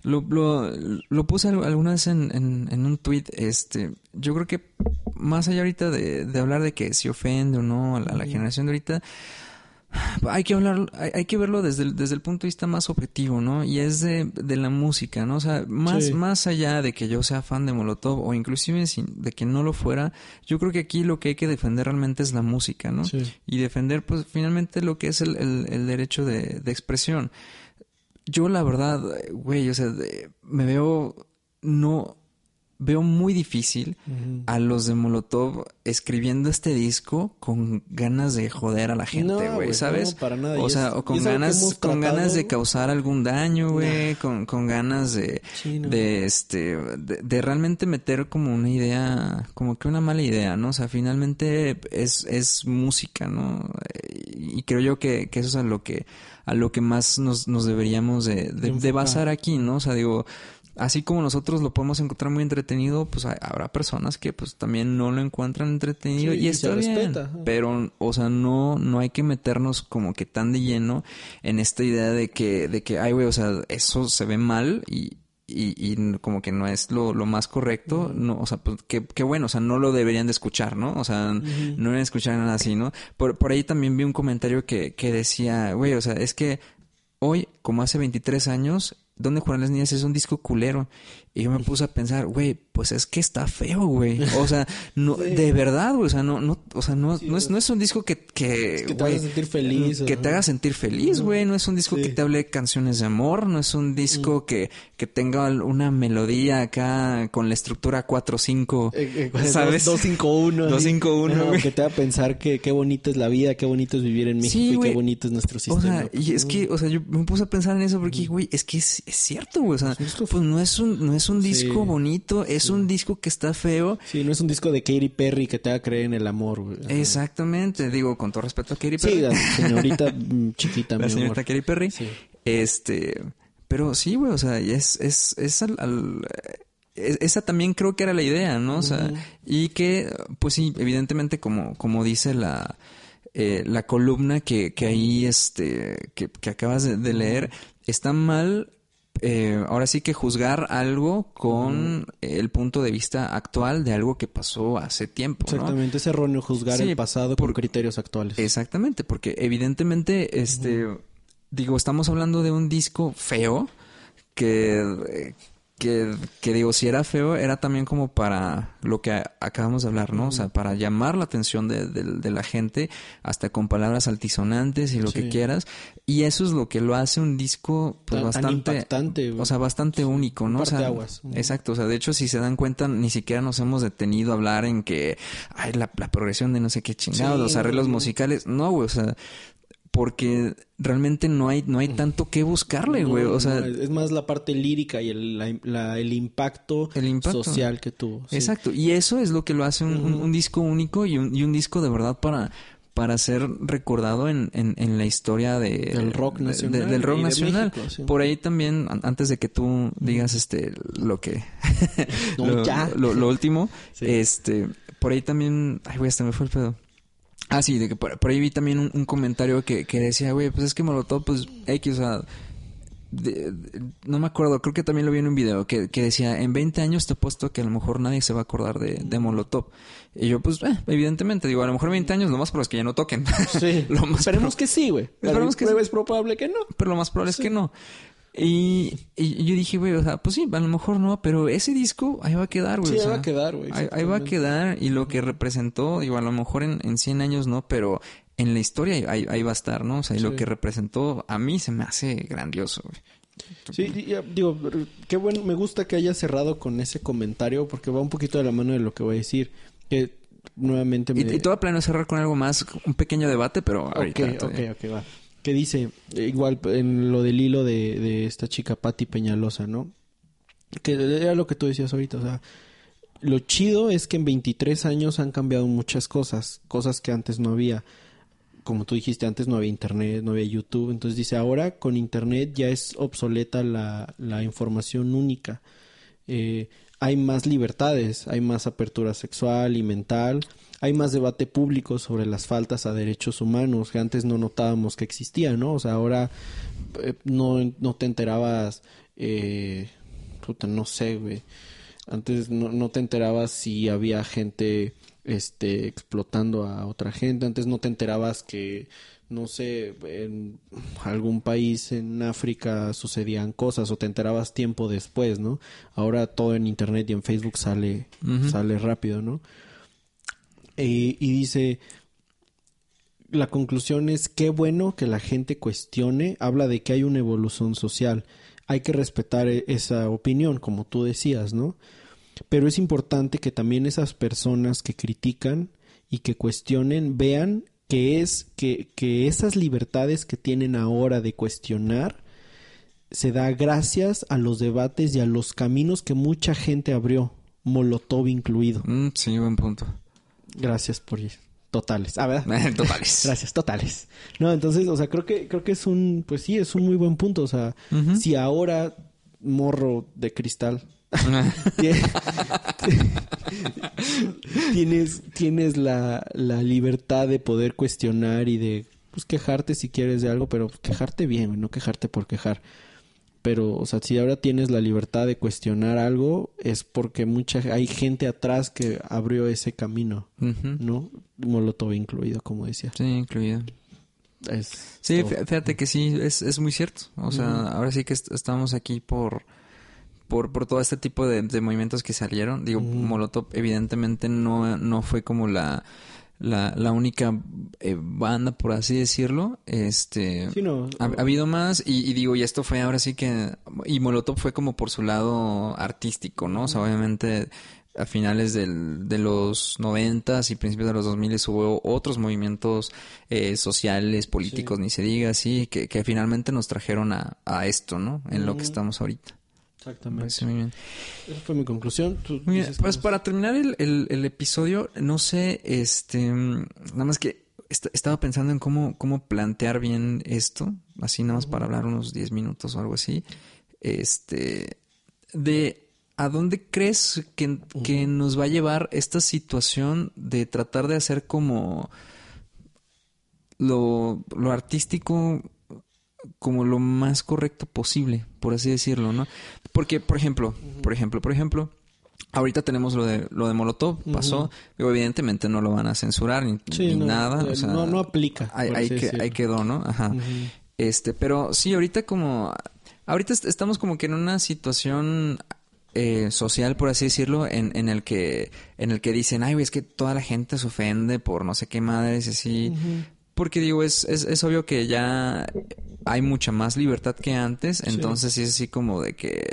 lo, lo, lo puse alguna vez en, en, en, un tweet este yo creo que más allá ahorita de, de hablar de que si ofende o no a la, a la generación de ahorita hay que hablar, hay, hay, que verlo desde el, desde el punto de vista más objetivo, ¿no? Y es de, de la música, ¿no? O sea, más, sí. más allá de que yo sea fan de Molotov o inclusive sin, de que no lo fuera, yo creo que aquí lo que hay que defender realmente es la música, ¿no? Sí. Y defender, pues, finalmente lo que es el, el, el derecho de, de, expresión. Yo, la verdad, güey, o sea, de, me veo, no, veo muy difícil a los de Molotov escribiendo este disco con ganas de joder a la gente, güey, ¿sabes? no, para nada. Y O sea, o con ganas, con ganas de causar algún daño, güey, con, con ganas de, Sí, no. de este, de, de realmente meter como una idea, como que una mala idea, ¿no? O sea, finalmente es, es música, ¿no? Y creo yo que, que eso es a lo que, a lo que más nos, nos deberíamos de, de, de basar aquí, ¿no? O sea, digo, así como nosotros lo podemos encontrar muy entretenido, pues hay- habrá personas que pues también no lo encuentran entretenido Sí, y está se bien. respeta. Pero, o sea, no, no hay que meternos como que tan de lleno en esta idea de que, de que, ay, güey, o sea, eso se ve mal y, y, y como que no es lo, lo más correcto, no, o sea, pues que, que bueno, o sea, no lo deberían de escuchar, ¿no? O sea, no deberían escuchar nada así, ¿no? Por, por ahí también vi un comentario que, que decía, güey, o sea, es que hoy, como hace 23 años, ¿Dónde juegan las niñas? Es un disco culero. Y yo me puse a pensar, güey, pues es que está feo, güey. O sea, (laughs) no, Sí. de verdad, güey. O sea, no, no, o sea, no, Sí, no es, no es un disco que, que, Es que te haga sentir feliz, Que ajá. te haga sentir feliz, güey. No es un disco Sí. que te hable de canciones de amor. No es un disco que, que tenga una melodía acá con la estructura 4-5. Eh, eh, ¿Sabes? 251. así. 251, Ajá, güey. Que te haga pensar que qué bonita es la vida, qué bonito es vivir en México y güey. qué bonito es nuestro O sistema. sea, y es que, o sea, yo me puse a pensar en eso porque, güey, es que es, es cierto, güey. O sea, pues no es un, no es un Sí. disco bonito, es un disco que está feo. Sí, no es un disco de Katy Perry que te haga creer en el amor, güey. Exactamente, digo, con todo respeto a Katy Perry. Sí, la (laughs) señorita mm, chiquita, mi la señorita amor. Katy Perry. Sí. Este, pero sí, güey, o sea, es, es, es al, al- es- esa también creo que era la idea, ¿no? O sea, y que, pues sí, evidentemente, como, como dice la, eh, la columna que, que ahí, este, que, que acabas de, de leer, está mal, eh, ahora sí que juzgar algo con el punto de vista actual de algo que pasó hace tiempo, ¿no? Exactamente, es erróneo juzgar Sí, el pasado por- con criterios actuales. Exactamente, porque evidentemente, este, digo, estamos hablando de un disco feo que, que, que digo, si era feo, era también como para lo que acabamos de hablar, ¿no? O sea, para llamar la atención de, de- de la gente, hasta con palabras altisonantes y lo que quieras. Y eso es lo que lo hace un disco, pues Tan- tan bastante, impactante, güey. o sea, bastante único, ¿no? O sea. Ujú. exacto, o sea, de hecho, si se dan cuenta, ni siquiera nos hemos detenido a hablar en que, ay, la, la progresión de no sé qué chingados, Sí, los arreglos musicales, no, güey, o sea, porque realmente no hay, no hay tanto que buscarle, No, güey, o sea, no, es más la parte lírica y el, la- la- el impacto, El impacto. social que tuvo. sí. exacto, y eso es lo que lo hace un, disco único y un, y un disco de verdad para para ser recordado en, en, en la historia de, Del rock nacional de- del rock nacional. México, sí. Por ahí también, an- antes de que tú digas este lo que (laughs) No, (laughs) lo, ya. lo- lo último, Sí. este, por ahí también, ay güey, hasta me fue el pedo. Ah, sí, de que por, por ahí vi también un, un comentario que, que decía, güey, pues es que Molotov, pues, X, o sea, de- de- no me acuerdo, creo que también lo vi en un video que, que decía, en 20 años te apuesto que a lo mejor nadie se va a acordar de, de Molotov. Y yo, pues, eh, evidentemente, digo, a lo mejor 20 años, lo más probable es que ya no toquen. (laughs) Sí. Lo más Esperemos que sí, güey. Esperemos que sí. es probable que no. pero lo más probable es que no. Y, y yo dije, güey, o sea, pues sí, a lo mejor no, pero ese disco ahí va a quedar, güey. Sí, o ahí sea, va a quedar, güey, Ahí, ahí va a quedar y lo que representó, digo, a lo mejor en, en 100 años no, pero en la historia ahí, ahí va a estar, ¿no? O sea, y lo Sí. que representó a mí se me hace grandioso, güey. Sí, ya, digo, qué bueno, me gusta que haya cerrado con ese comentario porque va un poquito de la mano de lo que voy a decir. Que nuevamente me... Y, y todo planeo cerrar con algo más, un pequeño debate, pero ahorita. Ok, ok, ok, va. Que dice, igual en lo del hilo de, de esta chica Patti Peñalosa, ¿no? Que era lo que tú decías ahorita, o sea, lo chido es que en 23 años han cambiado muchas cosas, cosas que antes no había. Como tú dijiste, antes no había internet, no había YouTube. Entonces dice, ahora con internet ya es obsoleta la, la información única. Eh, hay más libertades, hay más apertura sexual y mental, hay más debate público sobre las faltas a derechos humanos que antes no notábamos que existían, ¿no? O sea, ahora eh, no, no te enterabas, eh, puta, no sé, güey. Antes no, no te enterabas si había gente este explotando a otra gente, antes no te enterabas que no sé, en algún país en África sucedían cosas o te enterabas tiempo después, ¿no? Ahora todo en internet y en Facebook sale sale rápido, ¿no? Eh, y dice la conclusión es qué bueno que la gente cuestione, habla de que hay una evolución social. Hay que respetar e- esa opinión, como tú decías, ¿no? pero es importante que también esas personas que critican y que cuestionen vean que es que, que esas libertades que tienen ahora de cuestionar se da gracias a los debates y a los caminos que mucha gente abrió, Molotov incluido. Mm, sí, buen punto. Gracias por ir. Totales. Ah, ¿verdad? (laughs) Totales. (laughs) Gracias, totales. No, entonces, o sea, creo que, creo que es un, pues sí, es un muy buen punto. O sea, si ahora morro de cristal (laughs) tienes, tienes la, la libertad de poder cuestionar y de pues quejarte si quieres de algo, pero quejarte bien, no quejarte por quejar. Pero, o sea, si ahora tienes la libertad de cuestionar algo, es porque mucha hay gente atrás que abrió ese camino. ¿no? Molotov incluido, como decía. Sí, incluido. Es Sí, todo. fíjate que sí, es, es muy cierto. O sea, ahora sí que est- estamos aquí por, por, por todo este tipo de, de movimientos que salieron. Digo. Molotov evidentemente no, no fue como la, la, la única eh, banda, por así decirlo. Este... Sí, no. Ha, ha habido más y, y digo, y esto fue ahora sí que... Y Molotov fue como por su lado artístico, ¿no? O sea, obviamente a finales del, de los noventas y principios de los dos miles hubo otros movimientos eh, sociales, políticos, Sí. ni se diga así, que, que finalmente nos trajeron a, a esto, ¿no? En lo que estamos ahorita. Me Exactamente. muy bien. Esa fue mi conclusión. Tú Muy bien, dices que Pues para terminar el, el- el episodio, no sé, este, nada más que est- estaba pensando en cómo, cómo plantear bien esto, así nada más para hablar unos 10 minutos o algo así, este, de a dónde crees que, que nos va a llevar esta situación de tratar de hacer como lo, lo artístico como lo más correcto posible, por así decirlo, ¿no? Porque, por ejemplo, por ejemplo, por ejemplo, ahorita tenemos lo de lo de Molotov, pasó, digo, evidentemente no lo van a censurar ni, Sí, ni no, nada, eh, o sea, no, no aplica. ahí así que- ahí quedó, ¿no? Ajá. Este, pero sí, ahorita como, ahorita est- estamos como que en una situación eh, social, por así decirlo, en, en el que, en el que dicen, ay, güey, es que toda la gente se ofende por no sé qué madres y así. Porque digo, es, es, es obvio que ya hay mucha más libertad que antes, entonces sí es así como de que,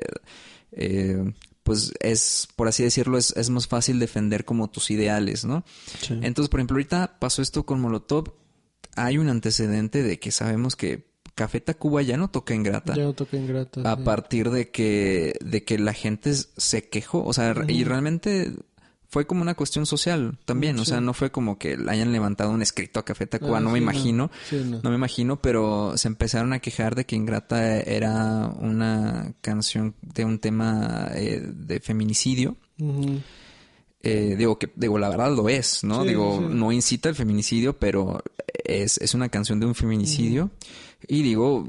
eh, pues es, por así decirlo, es, es más fácil defender como tus ideales, ¿no? Sí. Entonces, por ejemplo, ahorita pasó esto con Molotov, hay un antecedente de que sabemos que Café Tacuba ya no toca en grata. Ya no toca ingrata. A sí. partir de que, de que la gente se quejó, o sea, y realmente fue como una cuestión social también, o sea, no fue como que hayan levantado un escrito a Café Tacuba, Ah, no me imagino, Sí, no. no me imagino, pero se empezaron a quejar de que Ingrata era una canción de un tema eh, de feminicidio. Eh, digo que, digo, la verdad lo es, ¿no? Digo, no incita al feminicidio, pero es, es una canción de un feminicidio. Y digo,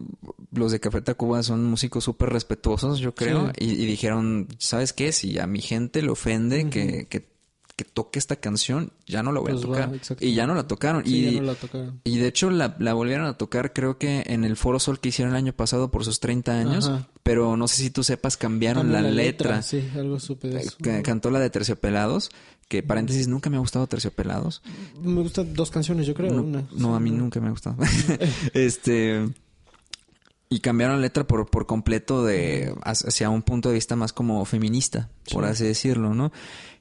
los de Café Tacuba son músicos súper respetuosos, yo creo. Sí. Y, y dijeron, ¿sabes qué? Si a mi gente le ofende que, que, que toque esta canción, ya no la voy Pues a va, tocar. y ya no la tocaron. Sí, y, ya no la tocaron. y de hecho la, la volvieron a tocar creo que en el Foro Sol que hicieron el año pasado por sus 30 años. Ajá. Pero no sé si tú sepas, cambiaron Ah, no, la, letra. Sí, algo supe de Eh, eso. Cantó la de Terciopelados, que paréntesis, nunca me ha gustado Terciopelados. Me gustan dos canciones, yo creo. No, una. no, a mí nunca me ha gustado. (laughs) este... Y cambiaron la letra por, por completo de hacia un punto de vista más como feminista, por Sí. así decirlo, ¿no?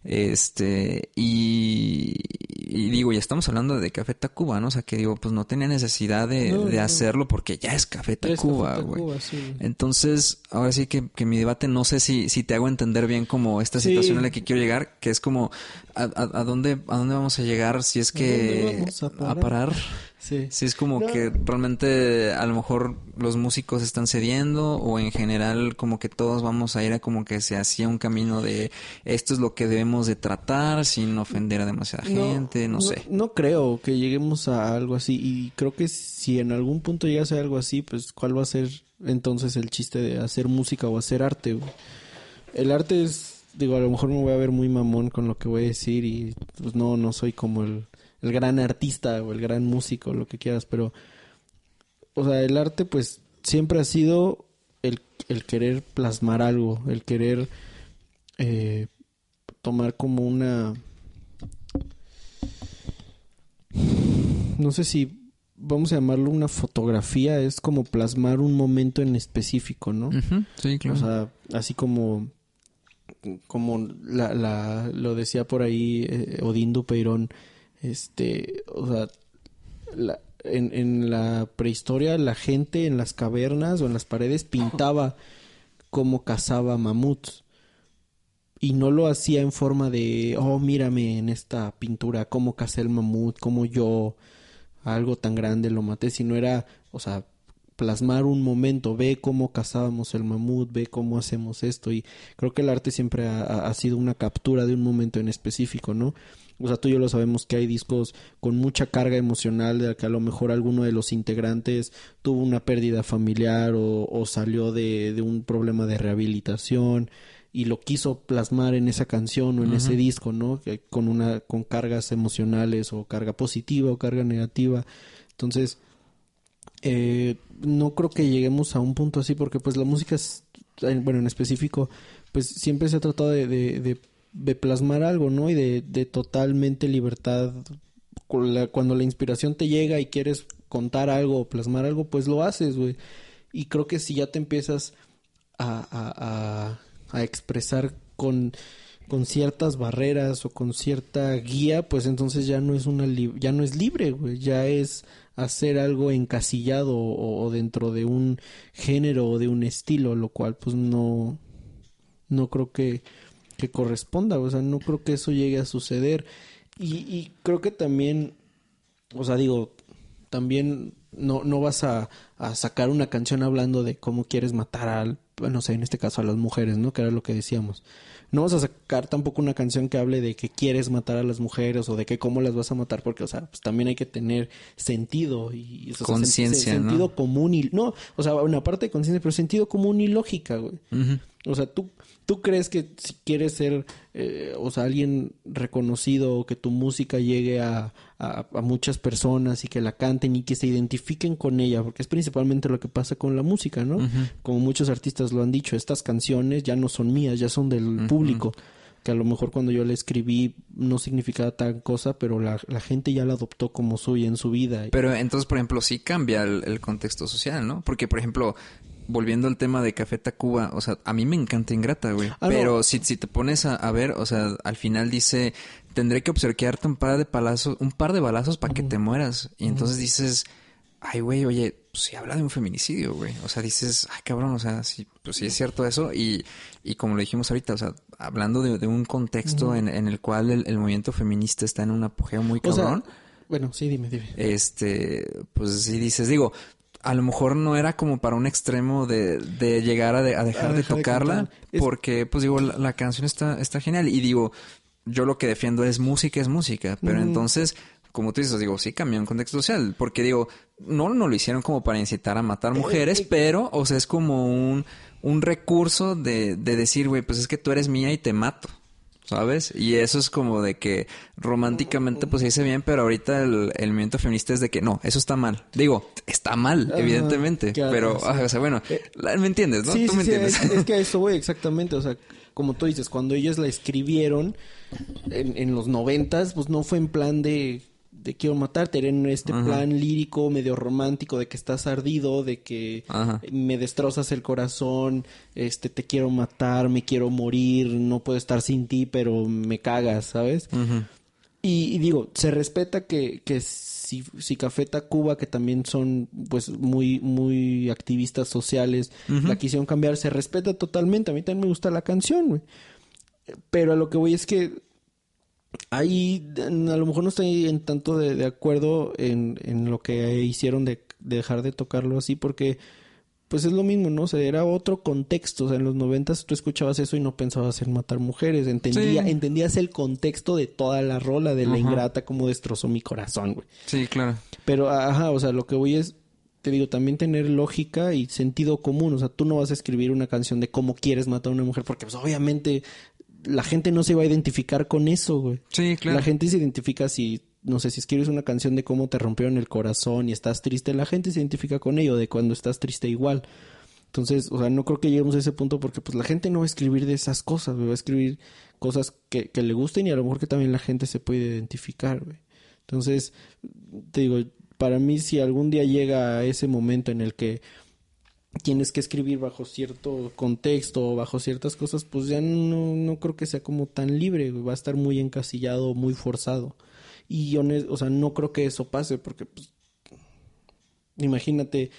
Este, y, y digo, ya estamos hablando de Café Tacuba, ¿no? O sea, que digo, pues no tenía necesidad de, No, de no. hacerlo porque ya es Café Tacuba, güey. Sí. Entonces, ahora sí que, que mi debate, no sé si, si te hago entender bien como esta Sí. situación a la que quiero llegar, que es como, ¿a, a, a dónde, a dónde vamos a llegar si es ¿A dónde que... a parar? Sí. Si es como No. que realmente a lo mejor los músicos están cediendo o en general como que todos vamos a ir a como que se hacía un camino de esto es lo que debemos de tratar sin ofender a demasiada gente, no, sé. No creo que lleguemos a algo así. Y creo que si en algún punto llegase a algo así, pues ¿cuál va a ser entonces el chiste de hacer música o hacer arte? güey? El arte es, digo, a lo mejor me voy a ver muy mamón con lo que voy a decir y pues no, no soy como el, el gran artista o el gran músico, lo que quieras, pero, o sea, el arte pues siempre ha sido el, el querer plasmar algo, el querer eh, tomar como una no sé si vamos a llamarlo una fotografía, es como plasmar un momento en específico, ¿no? Sí, claro. O sea, así como como la, la, lo decía por ahí eh, Odín Dupeirón, este, o sea, en, en la prehistoria la gente en las cavernas o en las paredes pintaba cómo cazaba mamuts. Y no lo hacía en forma de, oh, mírame en esta pintura, cómo cazé el mamut, cómo yo algo tan grande lo maté, sino era, o sea, plasmar un momento, ve cómo cazábamos el mamut, ve cómo hacemos esto y creo que el arte siempre ha, sido una captura de un momento en específico, ¿no? O sea, tú y yo lo sabemos que hay discos con mucha carga emocional de que a lo mejor alguno de los integrantes tuvo una pérdida familiar o, o salió de, de, un problema de rehabilitación y lo quiso plasmar en esa canción o en uh -huh. ese disco, ¿no? Con una con cargas emocionales o carga positiva o carga negativa. Entonces, eh, no creo que lleguemos a un punto así porque pues la música es, bueno en específico pues siempre se ha tratado de, de, de, de plasmar algo no y de, de totalmente libertad. Cuando la inspiración te llega y quieres contar algo o plasmar algo pues lo haces güey. Y creo que si ya te empiezas a, a, a, a expresar con con ciertas barreras o con cierta guía, pues entonces ya no es una ya no es libre, güey, ya es hacer algo encasillado o, o, dentro de un género o de un estilo, lo cual pues no no creo que que corresponda, o sea, no creo que eso llegue a suceder y, y creo que también o sea, digo, también no, no vas a, a sacar una canción hablando de cómo quieres matar al, no sé, en este caso a las mujeres, ¿no? Que era lo que decíamos no vas a sacar tampoco una canción que hable de que quieres matar a las mujeres o de que cómo las vas a matar, porque, o sea, pues también hay que tener sentido y o sea, conciencia, sen sentido común y no, o sea, una parte de conciencia, pero sentido común y lógica, güey. Uh -huh. O sea, tú tú crees que si quieres ser, eh, o sea, alguien reconocido o que tu música llegue a, a, a, muchas personas y que la canten y que se identifiquen con ella, porque es principalmente lo que pasa con la música, ¿no? Uh -huh. Como muchos artistas lo han dicho, estas canciones ya no son mías, ya son del uh -huh. público que a lo mejor cuando yo la escribí no significaba tal cosa, pero la, la, gente ya la adoptó como suya en su vida. Pero entonces, por ejemplo, sí cambia el, el contexto social, ¿no? Porque, por ejemplo, volviendo al tema de Café Tacuba, o sea, a mí me encanta Ingrata, güey. Ah, pero no. si, si te pones a, a, ver, o sea, al final dice, tendré que obsequiarte un par de palazos, un par de balazos para uh -huh. que te mueras. Y entonces uh -huh. dices, ay, güey, oye, pues sí habla de un feminicidio, güey. O sea, dices, ay, cabrón, o sea, sí, pues sí es cierto eso. Y, y como lo dijimos ahorita, o sea, hablando de, de un contexto uh -huh. en, en, el cual el, el, movimiento feminista está en un apogeo muy cabrón. O sea, bueno, sí, dime, dime. Este, pues sí dices, digo, a lo mejor no era como para un extremo de, de llegar a, de, a dejar a de tocarla, de porque pues digo, la, la, canción está, está genial y digo, yo lo que defiendo es música, es música, pero mm. entonces, como tú dices, digo, sí cambió en contexto social, porque digo, no, no lo hicieron como para incitar a matar eh, mujeres, eh, eh, pero, o sea, es como un, un recurso de, de decir, güey, pues es que tú eres mía y te mato. ¿Sabes? Y eso es como de que románticamente pues se dice bien, pero ahorita el, el movimiento feminista es de que no, eso está mal. Digo, está mal, Ajá, evidentemente, claro, pero, sí. o sea, bueno, eh, ¿me entiendes, no? Sí, ¿Tú sí, me entiendes? Es, es, que a (laughs) eso voy, exactamente, o sea, como tú dices, cuando ellas la escribieron en, en los noventas, pues no fue en plan de te quiero matarte, era en este Ajá. plan lírico, medio romántico, de que estás ardido, de que Ajá. me destrozas el corazón, este, te quiero matar, me quiero morir, no puedo estar sin ti, pero me cagas, ¿sabes? Y, y, digo, se respeta que, que si, si Café Tacuba, que también son pues muy, muy activistas sociales, la quisieron cambiar, se respeta totalmente. A mí también me gusta la canción, güey. Pero a lo que voy es que ahí a lo mejor no estoy en tanto de, de acuerdo en, en, lo que hicieron de, de, dejar de tocarlo así porque pues es lo mismo, ¿no? O sea, era otro contexto. O sea, en los noventas tú escuchabas eso y no pensabas en matar mujeres. Entendía, sí. Entendías el contexto de toda la rola de la ajá. ingrata como destrozó mi corazón, güey. Sí, claro. Pero, ajá, o sea, lo que voy es, te digo, también tener lógica y sentido común. O sea, tú no vas a escribir una canción de cómo quieres matar a una mujer porque, pues, obviamente la gente no se va a identificar con eso, güey. Sí, claro. La gente se identifica si, no sé, si escribes una canción de cómo te rompieron el corazón y estás triste, la gente se identifica con ello, de cuando estás triste igual. Entonces, o sea, no creo que lleguemos a ese punto porque pues la gente no va a escribir de esas cosas, güey. Va a escribir cosas que, que le gusten y a lo mejor que también la gente se puede identificar, güey. Entonces, te digo, para mí si algún día llega a ese momento en el que tienes que escribir bajo cierto contexto o bajo ciertas cosas, pues ya no, no creo que sea como tan libre, va a estar muy encasillado, muy forzado. Y hones- o sea, no creo que eso pase porque pues imagínate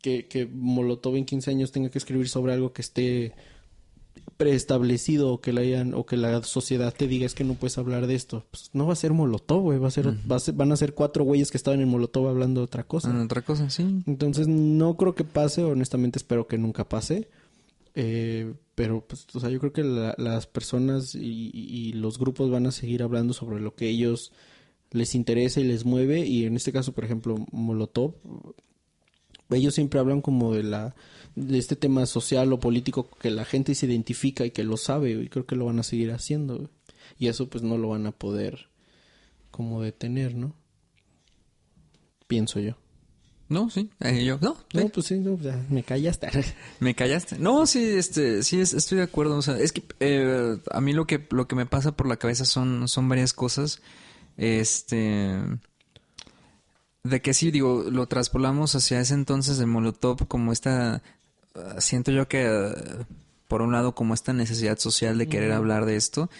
que, que Molotov en 15 años tenga que escribir sobre algo que esté preestablecido o que la hayan o que la sociedad te diga es que no puedes hablar de esto. Pues no va a ser Molotov, güey, va a ser, va a ser- van a ser cuatro güeyes que estaban en Molotov hablando de otra cosa. Ah, otra cosa, sí. Entonces no creo que pase, honestamente espero que nunca pase. Eh, pero pues, o sea, yo creo que la- las personas y, y- y los grupos van a seguir hablando sobre lo que ellos les interesa y les mueve. Y en este caso, por ejemplo, Molotov, ellos siempre hablan como de la de este tema social o político que la gente se identifica y que lo sabe y creo que lo van a seguir haciendo y eso pues no lo van a poder como detener no pienso yo No, sí. Eh, yo, no, sí. no pues sí no, ya, me callaste (laughs) ¿Me callaste? No, sí, este, sí, es- estoy de acuerdo. O sea, es que eh, a mí lo que, lo que me pasa por la cabeza son, son varias cosas. Este. De que sí, digo, lo traspolamos hacia ese entonces de Molotov como esta. ah, siento yo que, ah, por un lado, como esta necesidad social de querer hablar de esto.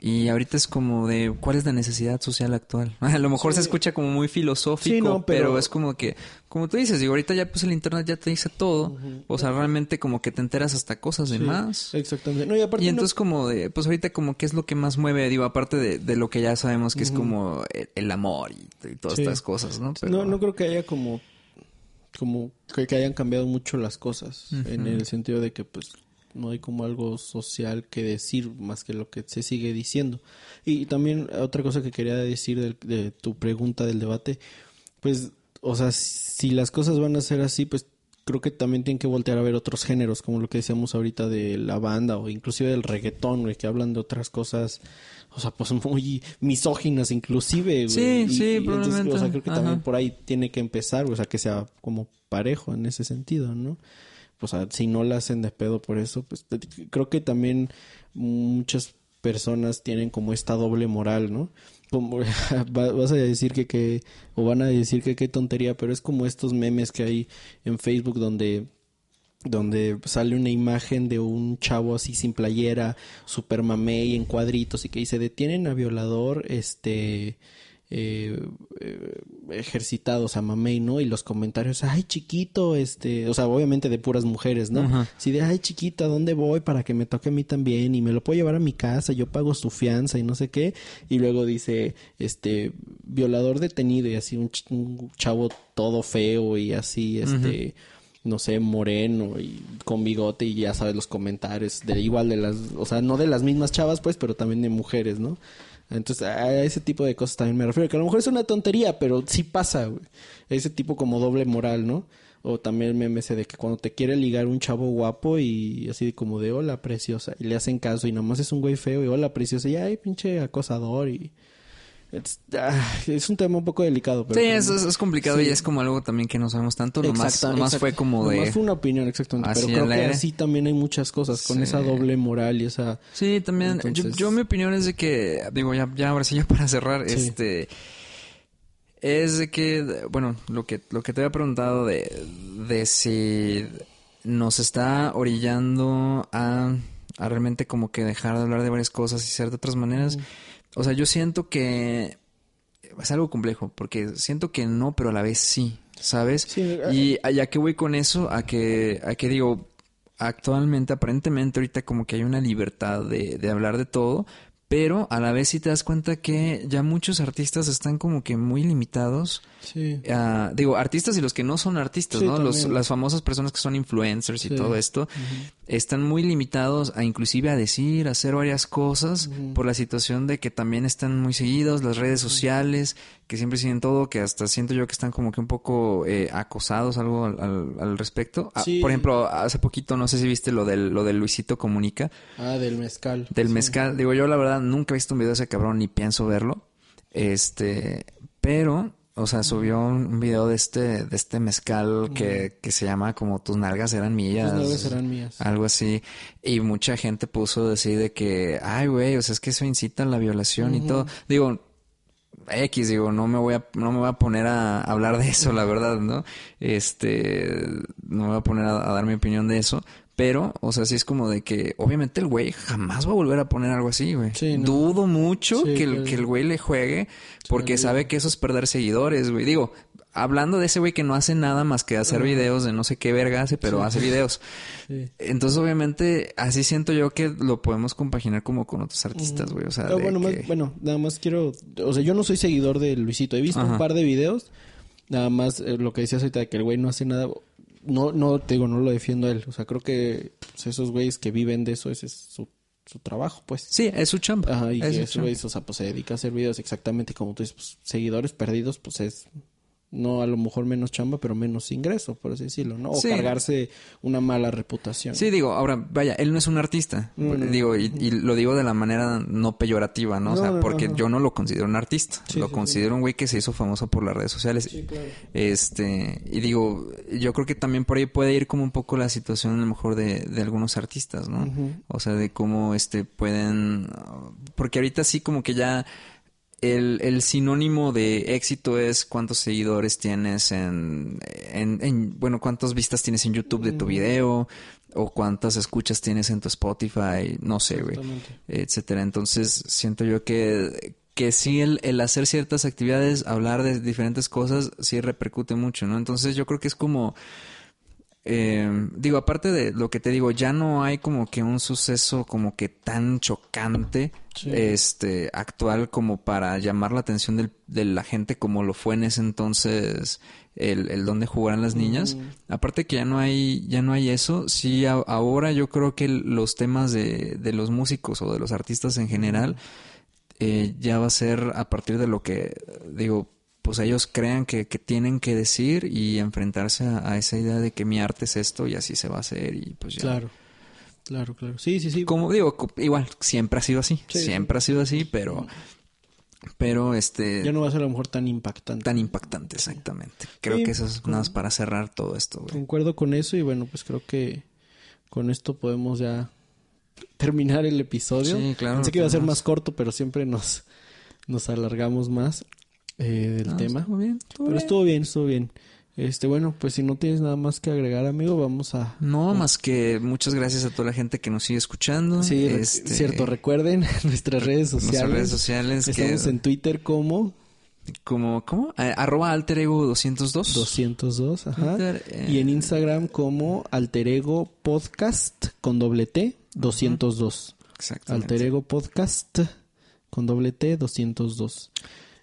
Y ahorita es como de, ¿cuál es la necesidad social actual? (laughs) A lo mejor se escucha como muy filosófico, Sí, no, pero... pero- es como que, como tú dices, digo, ahorita ya pues el internet ya te dice todo. O sea, realmente como que te enteras hasta cosas de Sí, más. exactamente no y aparte Y no- entonces como de, pues ahorita como que es lo que más mueve, digo, aparte de, de lo que ya sabemos que es como el, el amor y, y todas estas cosas, ¿no? Pero- no no creo que haya como como que, que hayan cambiado mucho las cosas en el sentido de que pues no hay como algo social que decir más que lo que se sigue diciendo y también otra cosa que quería decir del- de, tu pregunta del debate pues o sea si las cosas van a ser así pues creo que también tienen que voltear a ver otros géneros como lo que decíamos ahorita de la banda o inclusive del reggaetón güey, que hablan de otras cosas o sea pues (laughs) muy misóginas inclusive güey. Sí, Y- sí, y entonces, o sea creo que también por ahí tiene que empezar, o sea, que sea como parejo en ese sentido, ¿no? O sea, si no la hacen de pedo por eso, pues creo que también muchas personas tienen como esta doble moral, ¿no? (laughs) Vas a decir que, que, o van a decir que qué tontería, pero es como estos memes que hay en Facebook donde donde sale una imagen de un chavo así sin playera, super mamey en cuadritos y que dice detienen a violador este eh, eh, ejercitado, o sea, mamey, ¿no? Y los comentarios, ay chiquito, este, o sea, obviamente de puras mujeres, ¿no? Ajá. Si de, ay chiquito, ¿a dónde voy para que me toque a mí también? Y me lo puedo llevar a mi casa, yo pago su fianza y no sé qué. Y luego dice, este, violador detenido y así un, ch- un chavo todo feo y así, este, no sé, moreno y con bigote y ya sabes los comentarios de igual de las, o sea, no de las mismas chavas pues, pero también de mujeres, ¿no? Entonces, a ese tipo de cosas también me refiero, que a lo mejor es una tontería, pero sí pasa. Ese tipo como doble moral, ¿no? O también el meme de que cuando te quiere ligar un chavo guapo y así como de hola preciosa y le hacen caso y nomás es un güey feo y hola preciosa y ay pinche acosador y es, ah, es un tema un poco delicado, pero Sí, es, es, es complicado Sí. y es como algo también que no sabemos tanto. Nomás exact- fue como de... Nomás fue una opinión, exactamente. Así pero creo que así también hay muchas cosas, con Sí. esa doble moral y esa... Sí, también. Entonces- Yo, yo mi opinión es de que, digo, ya, ya ahora sí, ya para cerrar, Sí. este, es de que, bueno, lo que, lo que te había preguntado de, de si nos está orillando a, a realmente como que dejar de hablar de varias cosas y ser de otras maneras. O sea, yo siento que es algo complejo, porque siento que no, pero a la vez sí, ¿sabes? Sí, ah, y a que voy con eso, a que, a que digo, actualmente, aparentemente, ahorita como que hay una libertad de, de hablar de todo, pero a la vez sí te das cuenta que ya muchos artistas están como que muy limitados. Sí. a- digo, artistas y los que no son artistas, Sí, ¿no? Los, las famosas personas que son influencers y Sí. todo esto, están muy limitados a inclusive a decir, a hacer varias cosas por la situación de que también están muy seguidos, las redes sociales, que siempre siguen todo, que hasta siento yo que están como que un poco eh, acosados algo al, al- al respecto. Ah, por ejemplo, hace poquito, no sé si viste lo del, lo del Luisito Comunica, Ah, del mezcal. del mezcal. Digo, yo la verdad nunca he visto un video de ese cabrón ni pienso verlo. Este, pero, o sea, subió un video de este, de este mezcal que, que se llama como tus nalgas eran mías. Tus nalgas eran mías. Algo así. Y mucha gente puso decir de que, ay, güey, o sea, es que eso incita a la violación y todo. Digo, X, digo, no me voy a, no me voy a poner a hablar de eso, la verdad, ¿no? Este, no me voy a poner a, a dar mi opinión de eso. Pero, o sea, sí es como de que, obviamente el güey jamás va a volver a poner algo así, güey. Sí, no. Dudo mucho Sí, que, el, que el güey le juegue porque sabe que eso es perder seguidores, güey. Digo, hablando de ese güey que no hace nada más que hacer videos de no sé qué verga hace, pero hace videos. (laughs) Sí. Entonces, obviamente, así siento yo que lo podemos compaginar como con otros artistas, güey. O sea, Pero de bueno, más- bueno, nada más quiero... O sea, yo no soy seguidor de Luisito. He visto un par de videos. Nada más eh, lo que decías ahorita de que el güey no hace nada... No, no, te digo, no lo defiendo a él. O sea, creo que pues, esos güeyes que viven de eso, ese es su, su trabajo, pues. Sí, es su chamba. Ajá, y Es que su ese chamba. güey, o sea, pues se dedica a hacer videos exactamente como tú dices, pues, seguidores perdidos, pues es no a lo mejor menos chamba, pero menos ingreso, por así decirlo, ¿no? O Sí. cargarse una mala reputación. Sí, digo, ahora, vaya, él no es un artista. No, no, digo, y, y lo digo de la manera no peyorativa, ¿no? o sea, no, porque no. yo no lo considero un artista. Sí, lo sí, considero un güey que se hizo famoso por las redes sociales. Sí, claro. Este, y digo, yo creo que también por ahí puede ir como un poco la situación a lo mejor de, de algunos artistas, ¿no? O sea, de cómo este pueden, porque ahorita sí como que ya el, el sinónimo de éxito es cuántos seguidores tienes en, en, en- bueno, cuántas vistas tienes en YouTube de tu video o cuántas escuchas tienes en tu Spotify, no sé, güey, etcétera. Entonces, siento yo que, que sí el, el hacer ciertas actividades, hablar de diferentes cosas, sí repercute mucho, ¿no? Entonces, yo creo que es como, eh, digo, aparte de lo que te digo, ya no hay como que un suceso como que tan chocante, Sí. este, actual como para llamar la atención del- de la gente como lo fue en ese entonces el, el donde jugaran las niñas. Aparte que ya no hay, ya no hay eso, sí, a- ahora yo creo que los temas de, de los músicos o de los artistas en general, eh, ya va a ser a partir de lo que, digo, pues ellos crean que, que tienen que decir y enfrentarse a, a esa idea de que mi arte es esto y así se va a hacer y pues ya. Claro. Claro, claro. Sí, sí, sí. Como digo, igual, siempre ha sido así, Sí, siempre ha sido así, pero, pero este, Ya no va a ser a lo mejor tan impactante. tan impactante exactamente. Creo Sí, que eso es nada más para cerrar todo esto, güey. Concuerdo con eso y bueno, pues creo que con esto podemos ya terminar el episodio. Sí, claro, Pensé que iba a ser más corto, pero siempre nos, nos alargamos más eh, del No, tema. estuvo bien, estuvo Pero bien. estuvo bien, estuvo bien. Este, bueno, pues si no tienes nada más que agregar, amigo, vamos a... No, más que muchas gracias a toda la gente que nos sigue escuchando. Sí, Este, cierto, recuerden (laughs) nuestras redes sociales. Nuestras redes sociales Estamos que en Twitter como como ¿cómo? Eh, arroba alter ego 202. 202, ajá. Eh, Y en Instagram como Alterego Podcast con doble T 202. Exactamente. Alterego Podcast con doble T 202.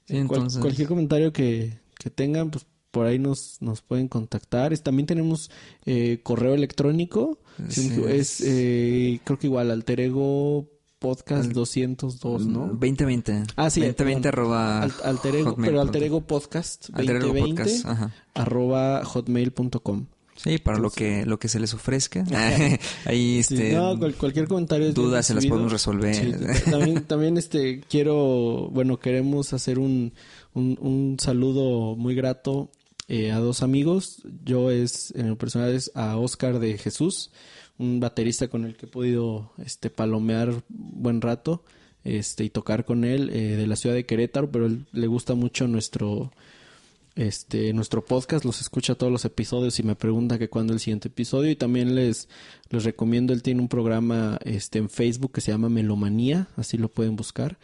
Sí, Cual- entonces, cualquier comentario que, que tengan, pues por ahí nos, nos pueden contactar. Es- también tenemos eh, correo electrónico. Sí. Es, eh, creo que igual, Alterego Podcast 202, ¿no? 2020. Ah, sí, 2020 perdón. arroba Al- Alterego, hotmail pero punto- Alterego Podcast Alterego 2020 Podcast, ajá. arroba hotmail.com. Sí, para lo que lo que se les ofrezca. (laughs) (laughs) Ahí Sí, este no, cual- cualquier comentario. dudas se las podemos resolver. Sí, (laughs) también, también este quiero, bueno, queremos hacer un, un, un saludo muy grato eh, a dos amigos. Yo es, en lo personal es a Oscar de Jesús, un baterista con el que he podido este palomear buen rato, este, y tocar con él eh, de la ciudad de Querétaro, pero él, le gusta mucho nuestro este nuestro podcast los escucha todos los episodios y me pregunta que cuándo el siguiente episodio y también les les recomiendo él tiene un programa este en Facebook que se llama Melomanía así lo pueden buscar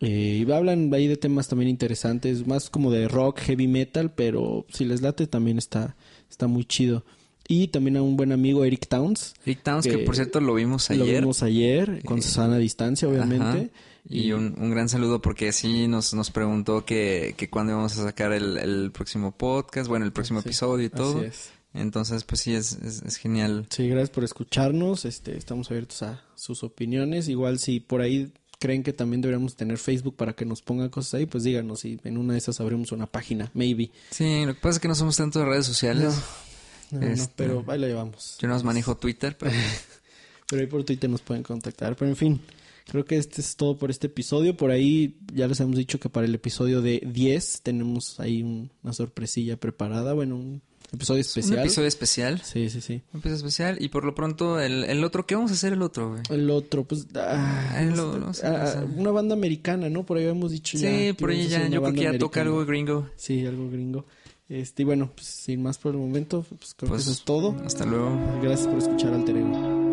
Eh, y hablan ahí de temas también interesantes más como de rock heavy metal pero si les late también está está muy chido y también a un buen amigo Eric Towns Rick Towns, que, que por cierto lo vimos lo ayer. vimos ayer con Eh, sana distancia obviamente Ajá. Y un, un gran saludo porque sí nos, nos preguntó que, que cuándo íbamos a sacar el, el próximo podcast, bueno, el próximo Sí, episodio y así todo. es. Entonces, pues sí, es, es, es genial. Sí, gracias por escucharnos. Este, estamos abiertos a sus opiniones. Igual si por ahí creen que también deberíamos tener Facebook para que nos pongan cosas ahí, pues díganos y en una de esas abrimos una página, maybe. Sí, lo que pasa es que no somos tanto de redes sociales. No, no, Este- pero ahí lo llevamos. Yo no manejo Twitter, pero (laughs) Pero ahí por Twitter nos pueden contactar. Pero en fin, creo que este es todo por este episodio. Por ahí ya les hemos dicho que para el episodio de 10 tenemos ahí un- una sorpresilla preparada. Bueno, un- episodio especial. Un episodio especial. Sí, sí, sí. Un episodio especial. Y por lo pronto, el, el otro, ¿qué vamos a hacer el otro, güey? El otro, pues... ah, Ah, lo- no sé, ah, una banda americana, ¿no? Por ahí habíamos dicho ya. Sí, por ahí ya, yo creo que ya toca algo gringo. Sí, algo gringo. Este, y bueno, pues sin más por el momento, pues creo Pues, que eso es todo. Hasta luego. Gracias por escuchar Alter Ego.